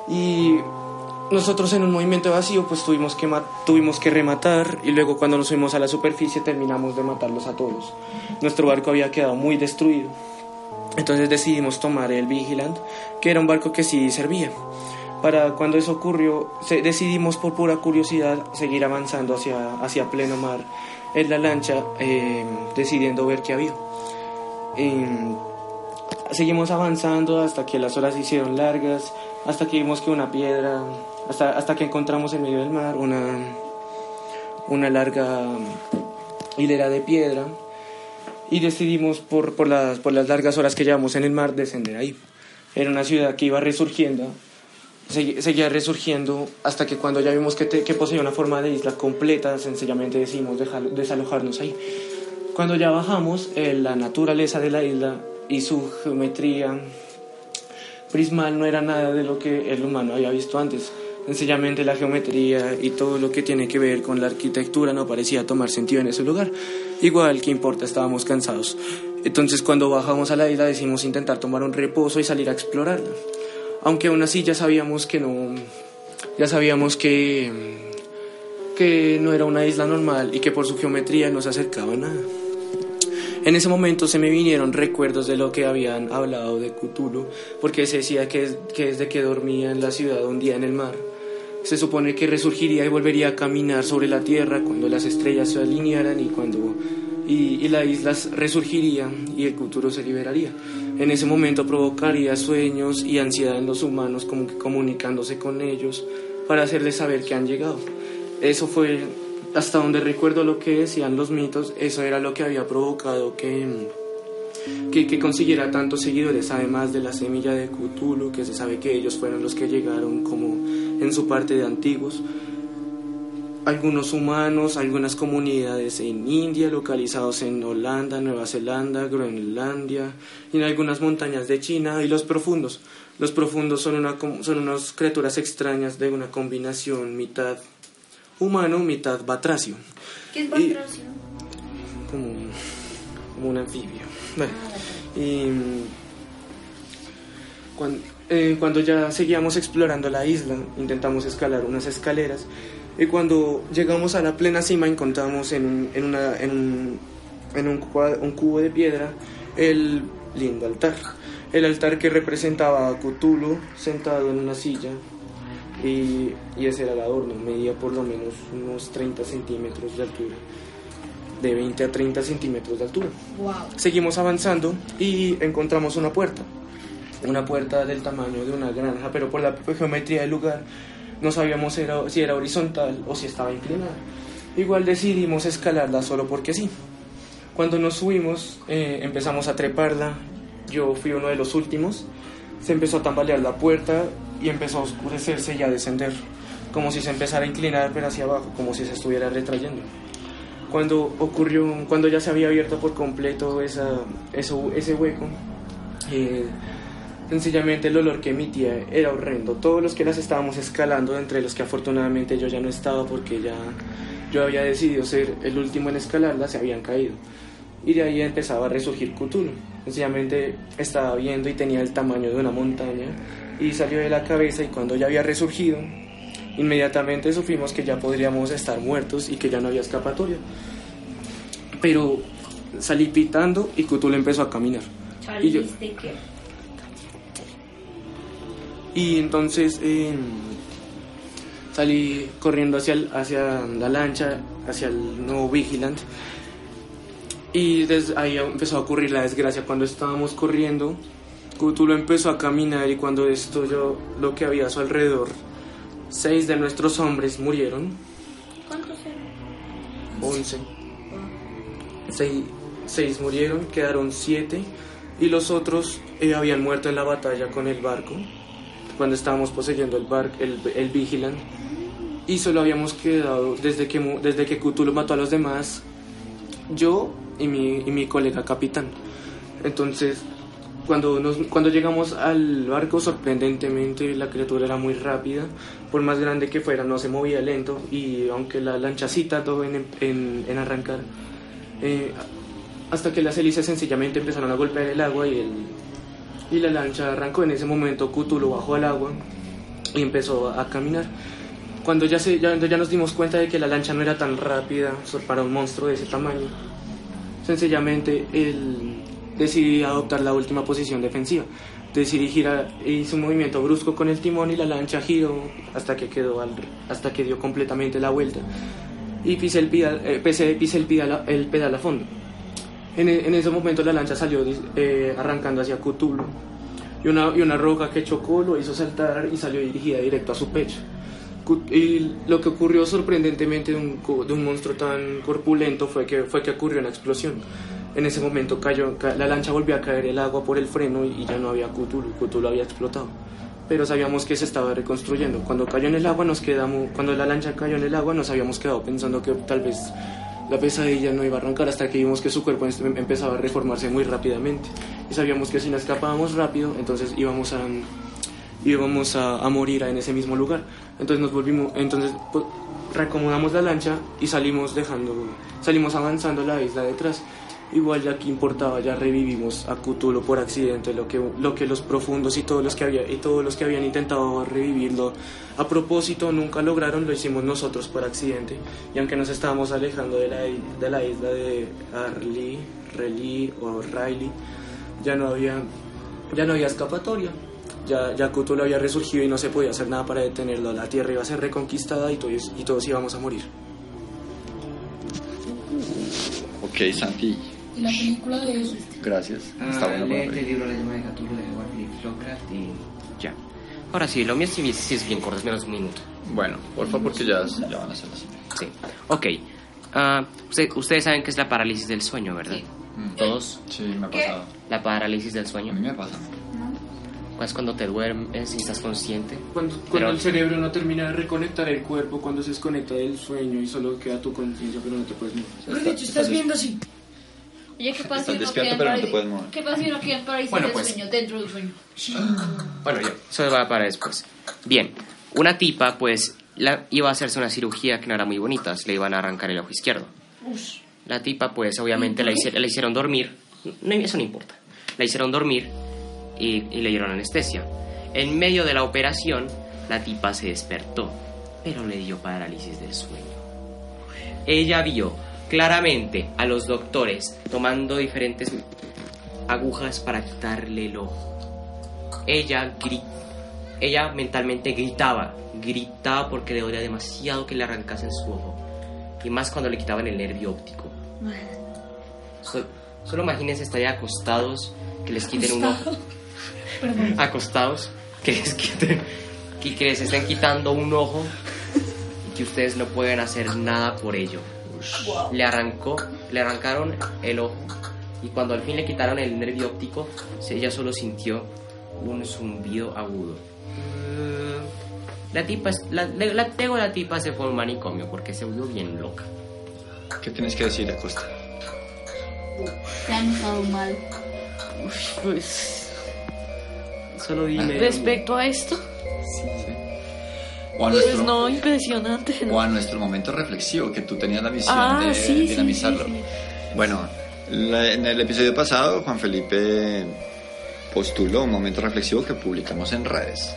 y nosotros en un movimiento vacío pues tuvimos que, tuvimos que rematar y luego cuando nos fuimos a la superficie terminamos de matarlos a todos. Nuestro barco había quedado muy destruido. Entonces decidimos tomar el Vigilant, que era un barco que sí servía. Para cuando eso ocurrió, decidimos por pura curiosidad seguir avanzando hacia, hacia pleno mar en la lancha, eh, decidiendo ver qué había. Em, seguimos avanzando hasta que las horas se hicieron largas, hasta que vimos que una piedra, hasta, hasta que encontramos en medio del mar una, una larga hilera de piedra y decidimos por, por, las, por las largas horas que llevamos en el mar descender ahí. Era una ciudad que iba resurgiendo, seguía resurgiendo hasta que cuando ya vimos que, te- que poseía una forma de isla completa, sencillamente decidimos desalojarnos ahí. Cuando ya bajamos, eh, la naturaleza de la isla y su geometría prismal no era nada de lo que el humano había visto antes. Sencillamente la geometría y todo lo que tiene que ver con la arquitectura no parecía tomar sentido en ese lugar. Igual, que importa? Estábamos cansados. Entonces cuando bajamos a la isla decidimos intentar tomar un reposo y salir a explorarla. Aunque aún así ya sabíamos que no... Ya sabíamos que... que no era una isla normal y que por su geometría no se acercaba a nada. En ese momento se me vinieron recuerdos de lo que habían hablado de Cthulhu, porque se decía que, que desde que dormía en la ciudad un día en el mar, se supone que resurgiría y volvería a caminar sobre la tierra cuando las estrellas se alinearan y cuando y, y la isla resurgiría y el Cthulhu se liberaría. En ese momento provocaría sueños y ansiedad en los humanos, comunicándose con ellos para hacerles saber que han llegado. Eso fue hasta donde recuerdo lo que decían los mitos, eso era lo que había provocado que, que, consiguiera tantos seguidores, además de la semilla de Cthulhu, que se sabe que ellos fueron los que llegaron como en su parte de antiguos. Algunos humanos, algunas comunidades en India, localizados en Holanda, Nueva Zelanda, Groenlandia, y en algunas montañas de China, y los profundos. Los profundos son, una, son unas criaturas extrañas de una combinación mitad humano, mitad batracio, ¿Qué es Y- Batracio? como, como un anfibio. Bueno, y cuando, cuando ya seguíamos explorando la isla, intentamos escalar unas escaleras, y cuando llegamos a la plena cima encontramos en un, en una, en un, en un, cua- un cubo de piedra el lindo altar. El altar que representaba a Cthulhu sentado en una silla y, y ese era el adorno, medía por lo menos unos 30 centímetros de altura, de 20 a 30 centímetros de altura. Wow. Seguimos avanzando y encontramos una puerta, una puerta del tamaño de una granja, pero por la geometría del lugar no sabíamos era- si era horizontal o si estaba inclinada. Igual decidimos escalarla solo porque sí. Cuando nos subimos eh, empezamos a treparla, yo fui uno de los últimos, se empezó a tambalear la puerta y empezó a oscurecerse y a descender, como si se empezara a inclinar pero hacia abajo, como si se estuviera retrayendo. Cuando ocurrió, cuando ya se había abierto por completo esa, eso, ese hueco, eh, sencillamente el olor que emitía era horrendo. Todos los que las estábamos escalando, entre los que afortunadamente yo ya no estaba porque ya yo había decidido ser el último en escalarla, se habían caído. Y de ahí empezaba a resurgir Cthulhu. Sencillamente estaba viendo y tenía el tamaño de una montaña y salió de la cabeza y cuando ya había resurgido, inmediatamente supimos que ya podríamos estar muertos y que ya no había escapatoria. Pero salí pitando y Cthulhu empezó a caminar. Y yo- ¿Saliste qué? Y entonces eh, salí corriendo hacia, el- hacia la lancha, hacia el nuevo Vigilant. Y desde ahí empezó a ocurrir la desgracia. Cuando estábamos corriendo, Cthulhu empezó a caminar y cuando destruyó lo que había a su alrededor, seis de nuestros hombres murieron. ¿Cuántos eran? Once. Seis, seis murieron, quedaron siete y los otros eh, habían muerto en la batalla con el barco cuando estábamos poseyendo el barco, el, el Vigilant y solo habíamos quedado desde que desde que Cthulhu mató a los demás yo y mi, y mi colega capitán. Entonces, cuando, nos, cuando llegamos al barco, sorprendentemente la criatura era muy rápida. Por más grande que fuera, no se movía lento. Y aunque la lancha sí tardó en, en, en arrancar, eh, hasta que las hélices sencillamente empezaron a golpear el agua y, el, y la lancha arrancó. En ese momento, Cthulhu bajó al agua y empezó a caminar. Cuando ya, se, ya, ya nos dimos cuenta de que la lancha no era tan rápida para un monstruo de ese tamaño, sencillamente él decidió adoptar la última posición defensiva. Decidí girar, hizo un movimiento brusco con el timón y la lancha giró hasta que, quedó al- hasta que dio completamente la vuelta. Y pisé el pedal, eh, pisé, pisé el pedal, el pedal a fondo. En, e- en ese momento la lancha salió eh, arrancando hacia Cthulhu y una, y una roca que chocó lo hizo saltar y salió dirigida directo a su pecho. Y lo que ocurrió sorprendentemente de un, de un monstruo tan corpulento fue que, fue que ocurrió una explosión. En ese momento cayó, ca- la lancha volvió a caer el agua por el freno y, y ya no había Cthulhu, Cthulhu había explotado. Pero sabíamos que se estaba reconstruyendo. Cuando cayó en el agua nos quedamos, cuando la lancha cayó en el agua nos habíamos quedado pensando que tal vez la pesadilla no iba a arrancar hasta que vimos que su cuerpo em- empezaba a reformarse muy rápidamente. Y sabíamos que si no escapábamos rápido, entonces íbamos a, íbamos a, a morir en ese mismo lugar. Entonces nos volvimos, entonces pues, reacomodamos la lancha y salimos dejando, salimos avanzando la isla detrás. Igual ya que importaba, ya revivimos a Cthulhu por accidente, lo que, lo que los profundos y todos los que había, y todos los que habían intentado revivirlo a propósito nunca lograron, lo hicimos nosotros por accidente. Y aunque nos estábamos alejando de la, de la isla de Arlie, Reli o Riley, ya no había, ya no había escapatoria. Ya, ya Cthulhu había resurgido y no se podía hacer nada para detenerlo. La tierra iba a ser reconquistada y todos, y todos íbamos a morir. Ok, Santi, Y la película de eso. gracias. Está Ah, bueno para el libro La llama de Cthulhu de Phillips Lovecraft y Ya. Ahora sí, lo mío sí, sí es bien corto, es menos de un minuto. Bueno, por favor, porque ya, ya van a ser así. Sí. Ok. Ah, usted- ustedes saben que es la parálisis del sueño, ¿verdad? Mm. Todos. Sí, me ha pasado. La parálisis del A sueño. mí me pasa. Es cuando te duermes y estás consciente. Cuando, cuando Pero- el cerebro no termina de reconectar el cuerpo, cuando se desconecta del sueño y solo queda tu conciencia, pero no te puedes mover. Mejor dicho, estás viendo así. Oye, ¿qué pasa Estás si uno queda pero no te puedes mover. ¿Qué pasa si uno queda en parálisis Bueno, del pues. sueño, dentro del sueño? Bueno, ya, eso va para después. Bien, una tipa, pues, la, iba a hacerse una cirugía que no era muy bonita, le iban a arrancar el ojo izquierdo. La tipa, pues, obviamente la, hici- la hicieron dormir, no, eso no importa, la hicieron dormir y, y le dieron anestesia. En medio de la operación, la tipa se despertó, pero le dio parálisis del sueño. Ella vio claramente a los doctores tomando diferentes agujas para quitarle el ojo. Ella, gri- ella mentalmente gritaba, gritaba porque le dolía demasiado que le arrancasen su ojo. Y más cuando le quitaban el nervio óptico. [laughs] So- solo imagínense estar ahí acostados, que les quiten un ojo. Acostados, que les quiten, que, que les estén quitando un ojo y que ustedes no pueden hacer nada por ello. Le arrancó, le arrancaron el ojo y cuando al fin le quitaron el nervio óptico, ella solo sintió un zumbido agudo. La tipa, es- la, la, la- luego la tipa se fue a un manicomio porque se volvió bien loca. ¿Qué tienes que decir, Acosta? Se han estado mal. Pues. Solo dime. Respecto a esto, O a pues nuestro, no, impresionante. ¿no? o a nuestro momento reflexivo, que tú tenías la misión Ah, de sí, sí, dinamizarlo. sí, sí. Bueno, la- en el episodio pasado, Juan Felipe postuló un momento reflexivo que publicamos en redes.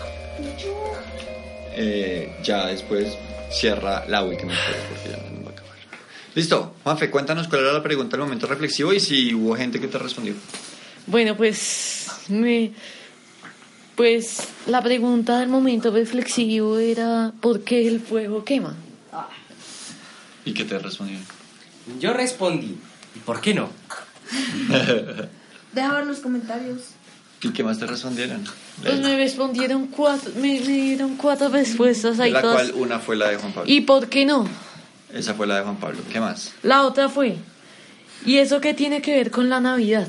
Eh, ya después cierra la última historia porque ya no va a acabar. Listo, Juanfe, cuéntanos cuál era la pregunta del momento reflexivo y si hubo gente que te respondió. Bueno, pues me pues la pregunta del momento reflexivo era ¿por qué el fuego quema? ¿Y qué te respondió? Yo respondí. ¿Y por qué no? [laughs] Deja ver los comentarios. ¿Y qué más te respondieron? Pues me respondieron cuatro, me, me dieron cuatro respuestas ahí la todas. cual una fue la de Juan Pablo. ¿Y por qué no? Esa fue la de Juan Pablo. ¿Qué más? La otra fue. ¿Y eso qué tiene que ver con la Navidad?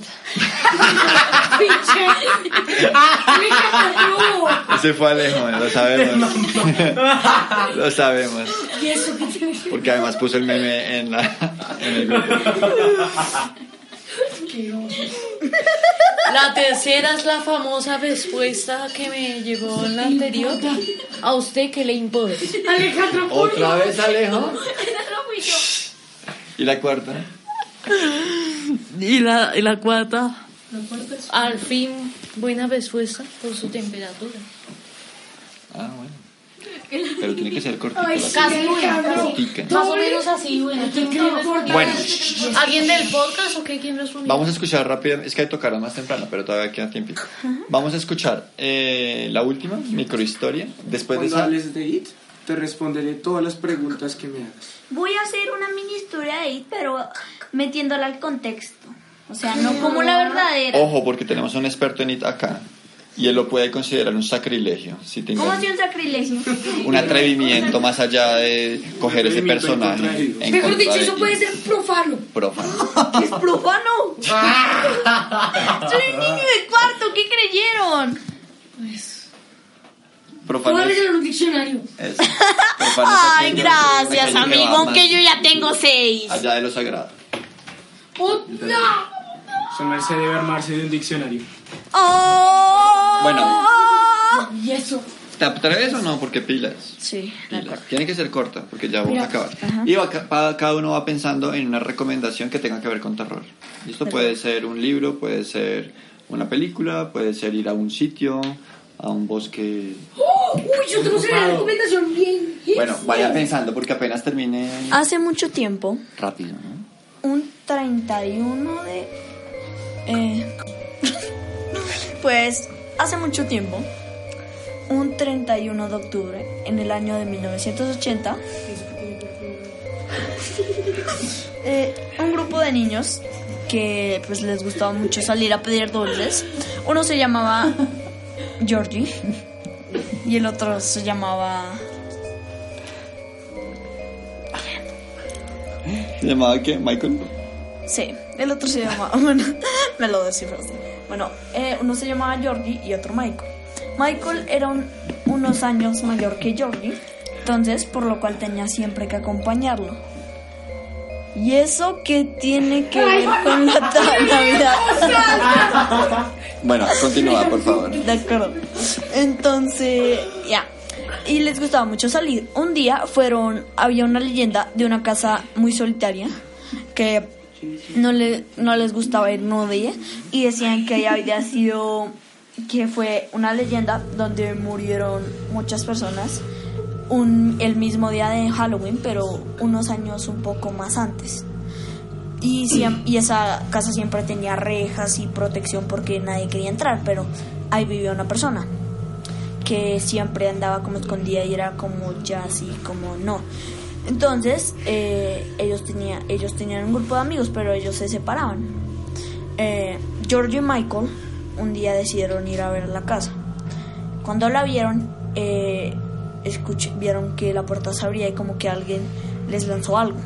Ese fue Alejo, lo sabemos. lo sabemos. ¿Y eso qué tiene que ver? Porque además puso el meme en, la, en el grupo. La tercera es la famosa respuesta que me llegó en la anterior. ¿A usted qué le importa? Alejandro, ¿Otra vez Alejo? [laughs] ¿Y la cuarta? Y la, y la cuarta, al fin, buena respuesta por su temperatura. Ah, bueno. Pero tiene que ser cortita. Ay, Casi cortica. Más o menos así, bueno. Bueno, ¿Alguien del podcast o qué? ¿Quién respondió? vamos a escuchar rápido. Es que hay que tocarla más temprano, pero todavía queda tiempo. Vamos a escuchar eh, la última, microhistoria. Después de esa. hables de IT, te responderé todas las preguntas que me hagas. Voy a hacer una mini historia de IT, pero metiéndola al contexto. O sea, no como la verdadera. Ojo, porque tenemos un experto en IT acá. Y él lo puede considerar un sacrilegio. Si te ¿Cómo hacía un sacrilegio? [laughs] un atrevimiento más allá de coger ese en personaje. en Mejor dicho, eso puede ser profano. Profano. [laughs] ¡Es profano! [laughs] Soy un niño de cuarto, ¿qué creyeron? Profano Puedo es, leer un diccionario. es- profano es Ay, gracias, amigo, aunque yo ya tengo seis. Allá de lo sagrado. Su merced debe armarse de un diccionario. Oh. Bueno. Y eso. ¿Te atreves o no? Porque pilas. Sí, de Pilas. acuerdo. Tiene que ser corta, porque ya vamos Mira. a acabar. Y va cada uno va pensando en una recomendación que tenga que ver con terror. Esto puede ser un libro, puede ser una película, puede ser ir a un sitio, a un bosque. ¡Oh! Uy, yo tengo una recomendación bien. Bueno, vaya pensando porque apenas termine Hace mucho tiempo, rápido, ¿no? Un 31 de... eh, [laughs] pues, hace mucho tiempo, un 31 de octubre, en el año de 1980, [laughs] eh, un grupo de niños que pues les gustaba mucho salir a pedir dulces. Uno se llamaba Georgie [laughs] y el otro se llamaba ¿Se llamaba qué? ¿Michael? Sí, el otro se llamaba. [laughs] Bueno, me lo descifraste. Bueno, eh, uno se llamaba Georgie y otro Michael. Michael era un- unos años mayor que Georgie, entonces por lo cual tenía siempre que acompañarlo. ¿Y eso qué tiene que ver con la Navidad? [laughs] Bueno, continúa, por favor. De acuerdo. Entonces, ya. Y les gustaba mucho salir. Un día fueron, había una leyenda de una casa muy solitaria que no, le, no les gustaba ir no ella y decían que había sido, que fue una leyenda donde murieron muchas personas un, el mismo día de Halloween, pero unos años un poco más antes. Y, y esa casa siempre tenía rejas y protección porque nadie quería entrar, pero ahí vivía una persona que siempre andaba como escondida y era como ya así, como no. Entonces, eh, ellos, tenía, ellos tenían un grupo de amigos, pero ellos se separaban. Eh, George y Michael un día decidieron ir a ver la casa. Cuando la vieron, eh, vieron que la puerta se abría y como que alguien les lanzó algo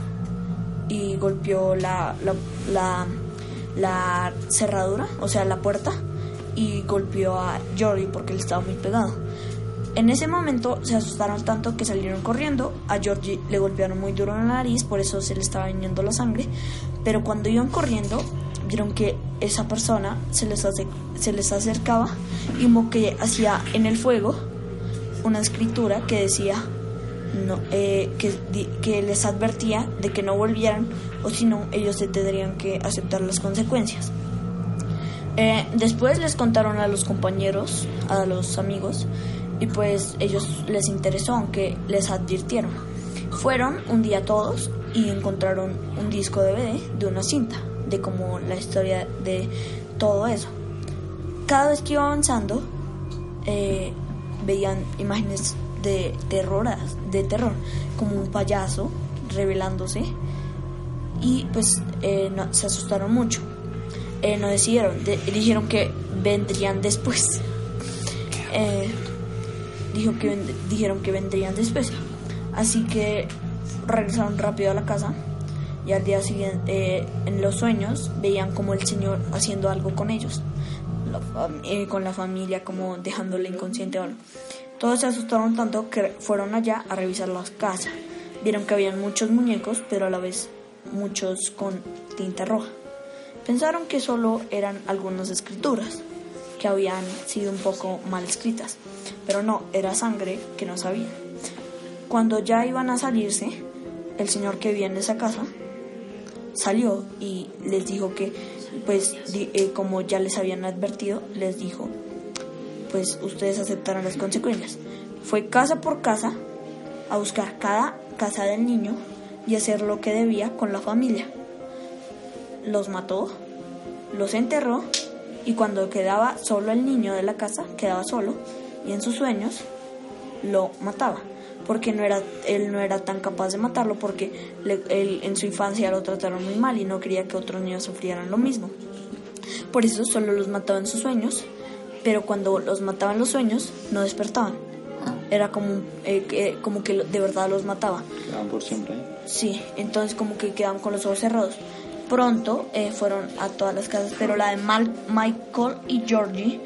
y golpeó la, la, la, la cerradura, o sea, la puerta, y golpeó a Jordi porque él estaba muy pegado. En ese momento se asustaron tanto que salieron corriendo. A Georgie le golpearon muy duro en la nariz, por eso se le estaba viniendo la sangre. Pero cuando iban corriendo, vieron que esa persona se les, acercaba y como que hacía en el fuego una escritura que decía eh, que les advertía de que no volvieran o si no ellos se tendrían que aceptar las consecuencias. Eh, después les contaron a los compañeros, a los amigos, y pues ellos les interesó, aunque les advirtieron. Fueron un día todos y encontraron un disco DVD de una cinta, de como la historia de todo eso. Cada vez que iba avanzando, eh, veían imágenes de terror, de terror, como un payaso revelándose, y pues eh, no- se asustaron mucho. Eh, no decidieron, de- dijeron que vendrían después. Eh, dijeron que vendrían después. Así que regresaron rápido a la casa y al día siguiente eh, en los sueños veían como el Señor haciendo algo con ellos, la eh, con la familia, como dejándole inconsciente o algo. Todos se asustaron tanto que fueron allá a revisar la casa. Vieron que habían muchos muñecos, pero a la vez muchos con tinta roja. Pensaron que solo eran algunas escrituras que habían sido un poco mal escritas, pero no, era sangre que no sabían. Cuando ya iban a salirse, el señor que vivía en esa casa salió y les dijo que, pues, eh, como ya les habían advertido, les dijo, pues ustedes aceptaron las consecuencias. Fue casa por casa a buscar cada casa del niño y hacer lo que debía con la familia. Los mató, los enterró y cuando quedaba solo el niño de la casa, quedaba solo y en sus sueños lo mataba porque no era él no era tan capaz de matarlo porque le- él en su infancia lo trataron muy mal y no quería que otros niños sufrieran lo mismo. Por eso solo los mataba en sus sueños, pero cuando los mataba en los sueños no despertaban. Era como, eh, que- como que de verdad los mataba. Quedan por siempre. Sí, entonces como que quedaban con los ojos cerrados. Pronto eh, fueron a todas las casas, pero la de Mal- Michael y Georgie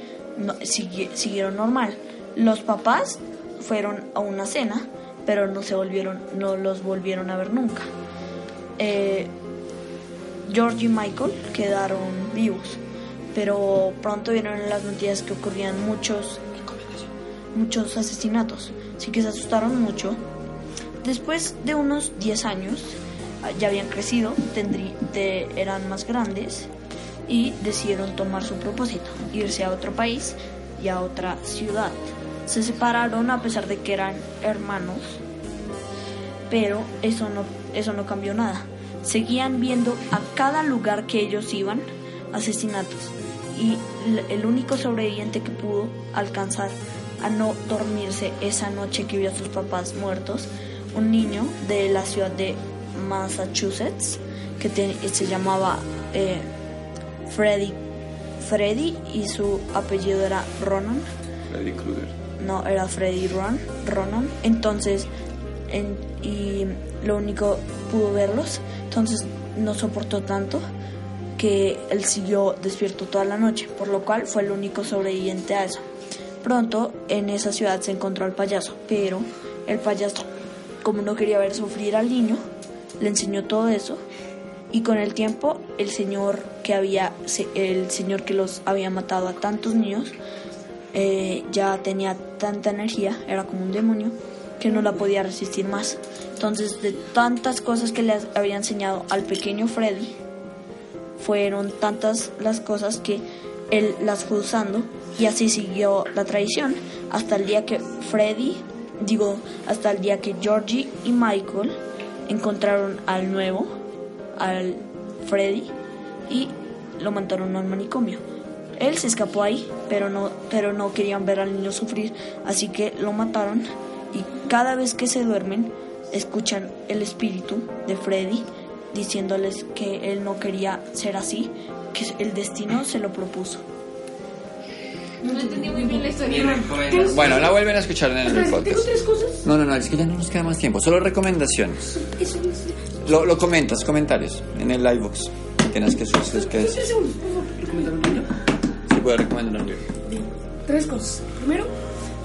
siguieron normal. Los papás fueron a una cena, pero no se volvieron, no los volvieron a ver nunca. Eh, George y Michael quedaron vivos, pero pronto vieron las noticias que ocurrían muchos, muchos asesinatos, así que se asustaron mucho. Después de unos 10 años, ya habían crecido, eran más grandes y decidieron tomar su propósito, irse a otro país y a otra ciudad. Se separaron a pesar de que eran hermanos, pero eso no, eso no cambió nada. Seguían viendo a cada lugar que ellos iban asesinatos y el único sobreviviente que pudo alcanzar a no dormirse esa noche que vio a sus papás muertos, un niño de la ciudad de Massachusetts que te- se llamaba eh, Freddy, Freddy y su apellido era Ronan Freddy Krueger. no era Freddy Ron, Ronan. Entonces, en- y lo único pudo verlos. Entonces no soportó tanto que él siguió despierto toda la noche, por lo cual fue el único sobreviviente a eso. Pronto en esa ciudad se encontró al payaso, pero el payaso, como no quería ver sufrir al niño, le enseñó todo eso y con el tiempo el señor que había el señor que los había matado a tantos niños eh, ya tenía tanta energía, era como un demonio, que no la podía resistir más. Entonces, de tantas cosas que le había enseñado al pequeño Freddy, fueron tantas las cosas que él las fue usando y así siguió la tradición hasta el día que Freddy, digo, hasta el día que Georgie y Michael encontraron al nuevo, al Freddy, y lo mandaron al manicomio. Él se escapó ahí, pero no, pero no querían ver al niño sufrir, así que lo mataron y cada vez que se duermen escuchan el espíritu de Freddy diciéndoles que él no quería ser así, que el destino se lo propuso. No entendí muy bien la historia. Bueno, la vuelven a escuchar en el Tengo podcast. tres cosas. No, no, no, es que ya no nos queda más tiempo. Solo recomendaciones. Eso es. Lo, lo comentas, comentarios en el livebox. Tienes que subir que Tres segundos, por favor. Si puede recomendar un libro. Tres cosas. Primero,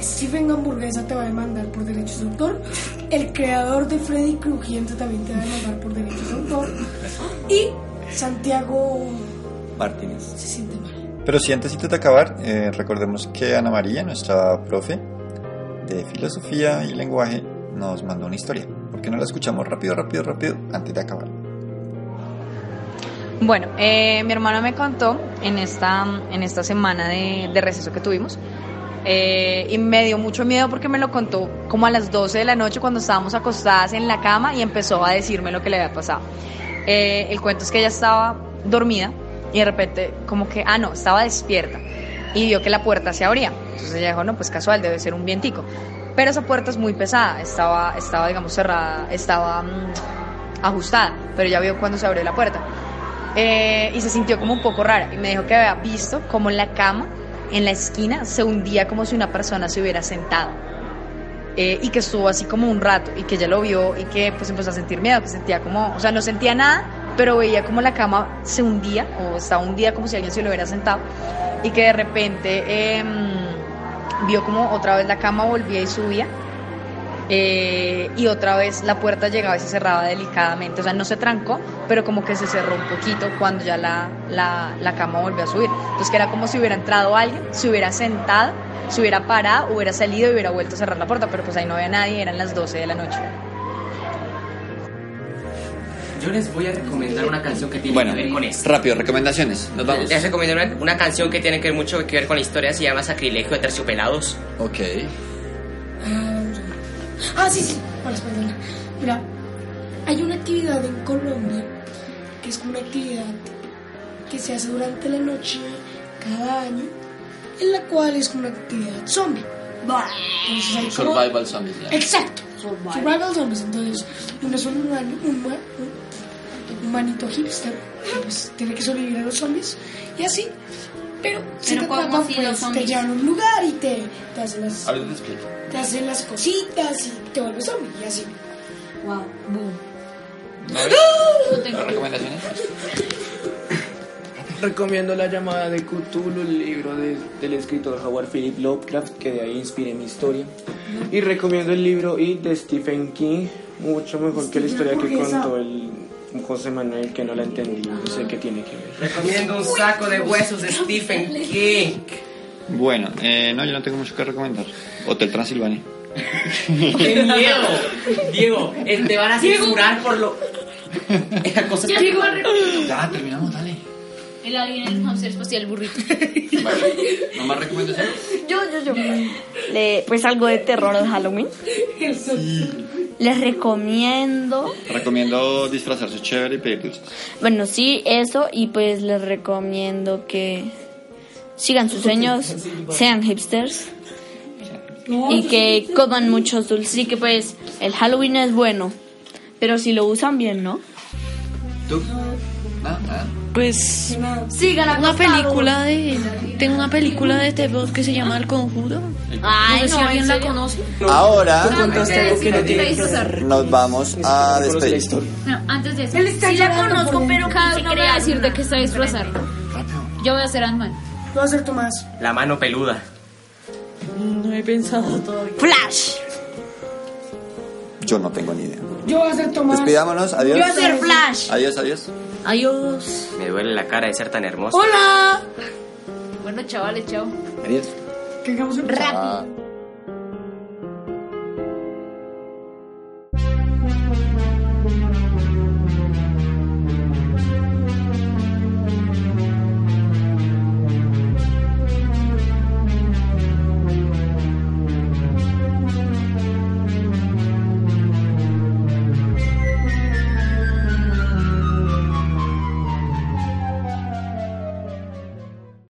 Stephen Hamburguesa te va a demandar por derechos de autor. El creador de Freddy Crujiente también te va a demandar por derechos de autor. Y Santiago Martínez. se siente. Pero si antes de acabar, eh, recordemos que Ana María, nuestra profe de filosofía y lenguaje, nos mandó una historia. ¿Por qué no la escuchamos rápido, rápido, rápido antes de acabar? Bueno, eh, mi hermana me contó en esta, en esta semana de, de receso que tuvimos eh, y me dio mucho miedo porque me lo contó como a las 12 de la noche cuando estábamos acostadas en la cama y empezó a decirme lo que le había pasado. Eh, el cuento es que ella estaba dormida y de repente como que, ah, no, estaba despierta y vio que la puerta se abría. Entonces ella dijo, no, pues casual, debe ser un vientico. Pero esa puerta es muy pesada, estaba, estaba digamos, cerrada, estaba mm, ajustada, pero ella vio cuando se abrió la puerta. Eh, y se sintió como un poco rara y me dijo que había visto como en la cama en la esquina se hundía como si una persona se hubiera sentado. Eh, y que estuvo así como un rato y que ella lo vio y que pues empezó a sentir miedo, que sentía como, o sea, no sentía nada, pero veía como la cama se hundía o estaba hundida como si alguien se lo hubiera sentado y que de repente em, vio como otra vez la cama volvía y subía eh, y otra vez la puerta llegaba y se cerraba delicadamente, o sea, no se trancó, pero como que se cerró un poquito cuando ya la, la, la cama volvió a subir. Entonces que era como si hubiera entrado alguien, se hubiera sentado, se hubiera parado, hubiera salido y hubiera vuelto a cerrar la puerta, pero pues ahí no había nadie, eran las 12 de la noche. Yo les voy a recomendar una canción que tiene Bueno, que ver con esto. rápido, recomendaciones. Nos vamos. Les recomiendo una, una canción que tiene que ver mucho que ver con la historia, se llama Sacrilegio de Terciopelados. Ok. Ah. Ah, sí, sí. Mira, hay una actividad en Colombia que es una actividad que se hace durante la noche cada año, en la cual es una actividad zombie. Entonces hay como- Survival Zombies. ya. Exacto. Survival zombies. Entonces, uno es un, un, un humanito hipster que pues, tiene que sobrevivir a los zombies y así. Pero si Pero te ¿cómo atrapan, así los pues te llevan a un lugar y te, te hacen las Ahorita te explico. te hacen las cositas y te vuelves zombie y así. Wow, boom. ¿Las recomendaciones? [laughs] Recomiendo La llamada de Cthulhu, el libro de- del escritor Howard Philip Lovecraft, que de ahí inspiré mi historia. Y recomiendo el libro It de Stephen King, mucho mejor que la historia que contó el José Manuel, que no la entendí, no sé qué tiene que ver. Recomiendo un saco de huesos de Stephen King. Bueno, eh, no, yo no tengo mucho que recomendar. Hotel Transilvania. ¡Qué miedo! Diego, eh, te van a censurar por lo. [laughs] Esa cosa Diego, Ya, terminamos, dale. El alien, el hamster espacial, el burrito. [laughs] ¿No más recomendaciones? Yo, yo, yo. Le- pues algo de terror de Halloween. Les recomiendo. Recomiendo disfrazarse chévere y pedir dulces. Bueno, sí, eso. Y pues les recomiendo que sigan sus sueños, sean hipsters. Y que coman muchos dulces. Y que pues el Halloween es bueno. Pero si lo usan bien, ¿no? ¿Tú? Pues Sigan una película de tengo una película de terror que se llama El Conjuro. Ay, no sé si no, alguien ¿en la conoce. Ahora Contaste algo que no tiene que ver. nos vamos a despedir. historia. No, antes de eso. Él está sí la conozco, pero dentro. cada uno me va a decir de qué está disfrazado. Yo voy a ser Ant-Man. Tú vas a ser Tomás. La mano peluda. No he pensado todavía. Flash. Yo no tengo ni idea. Yo voy a ser Tomás. Despidámonos, adiós. Yo voy a ser Flash. Adiós, adiós. Adiós. Me duele la cara de ser tan hermoso. Hola. Bueno, chavales, chao. Adiós. Que hagamos un Ah.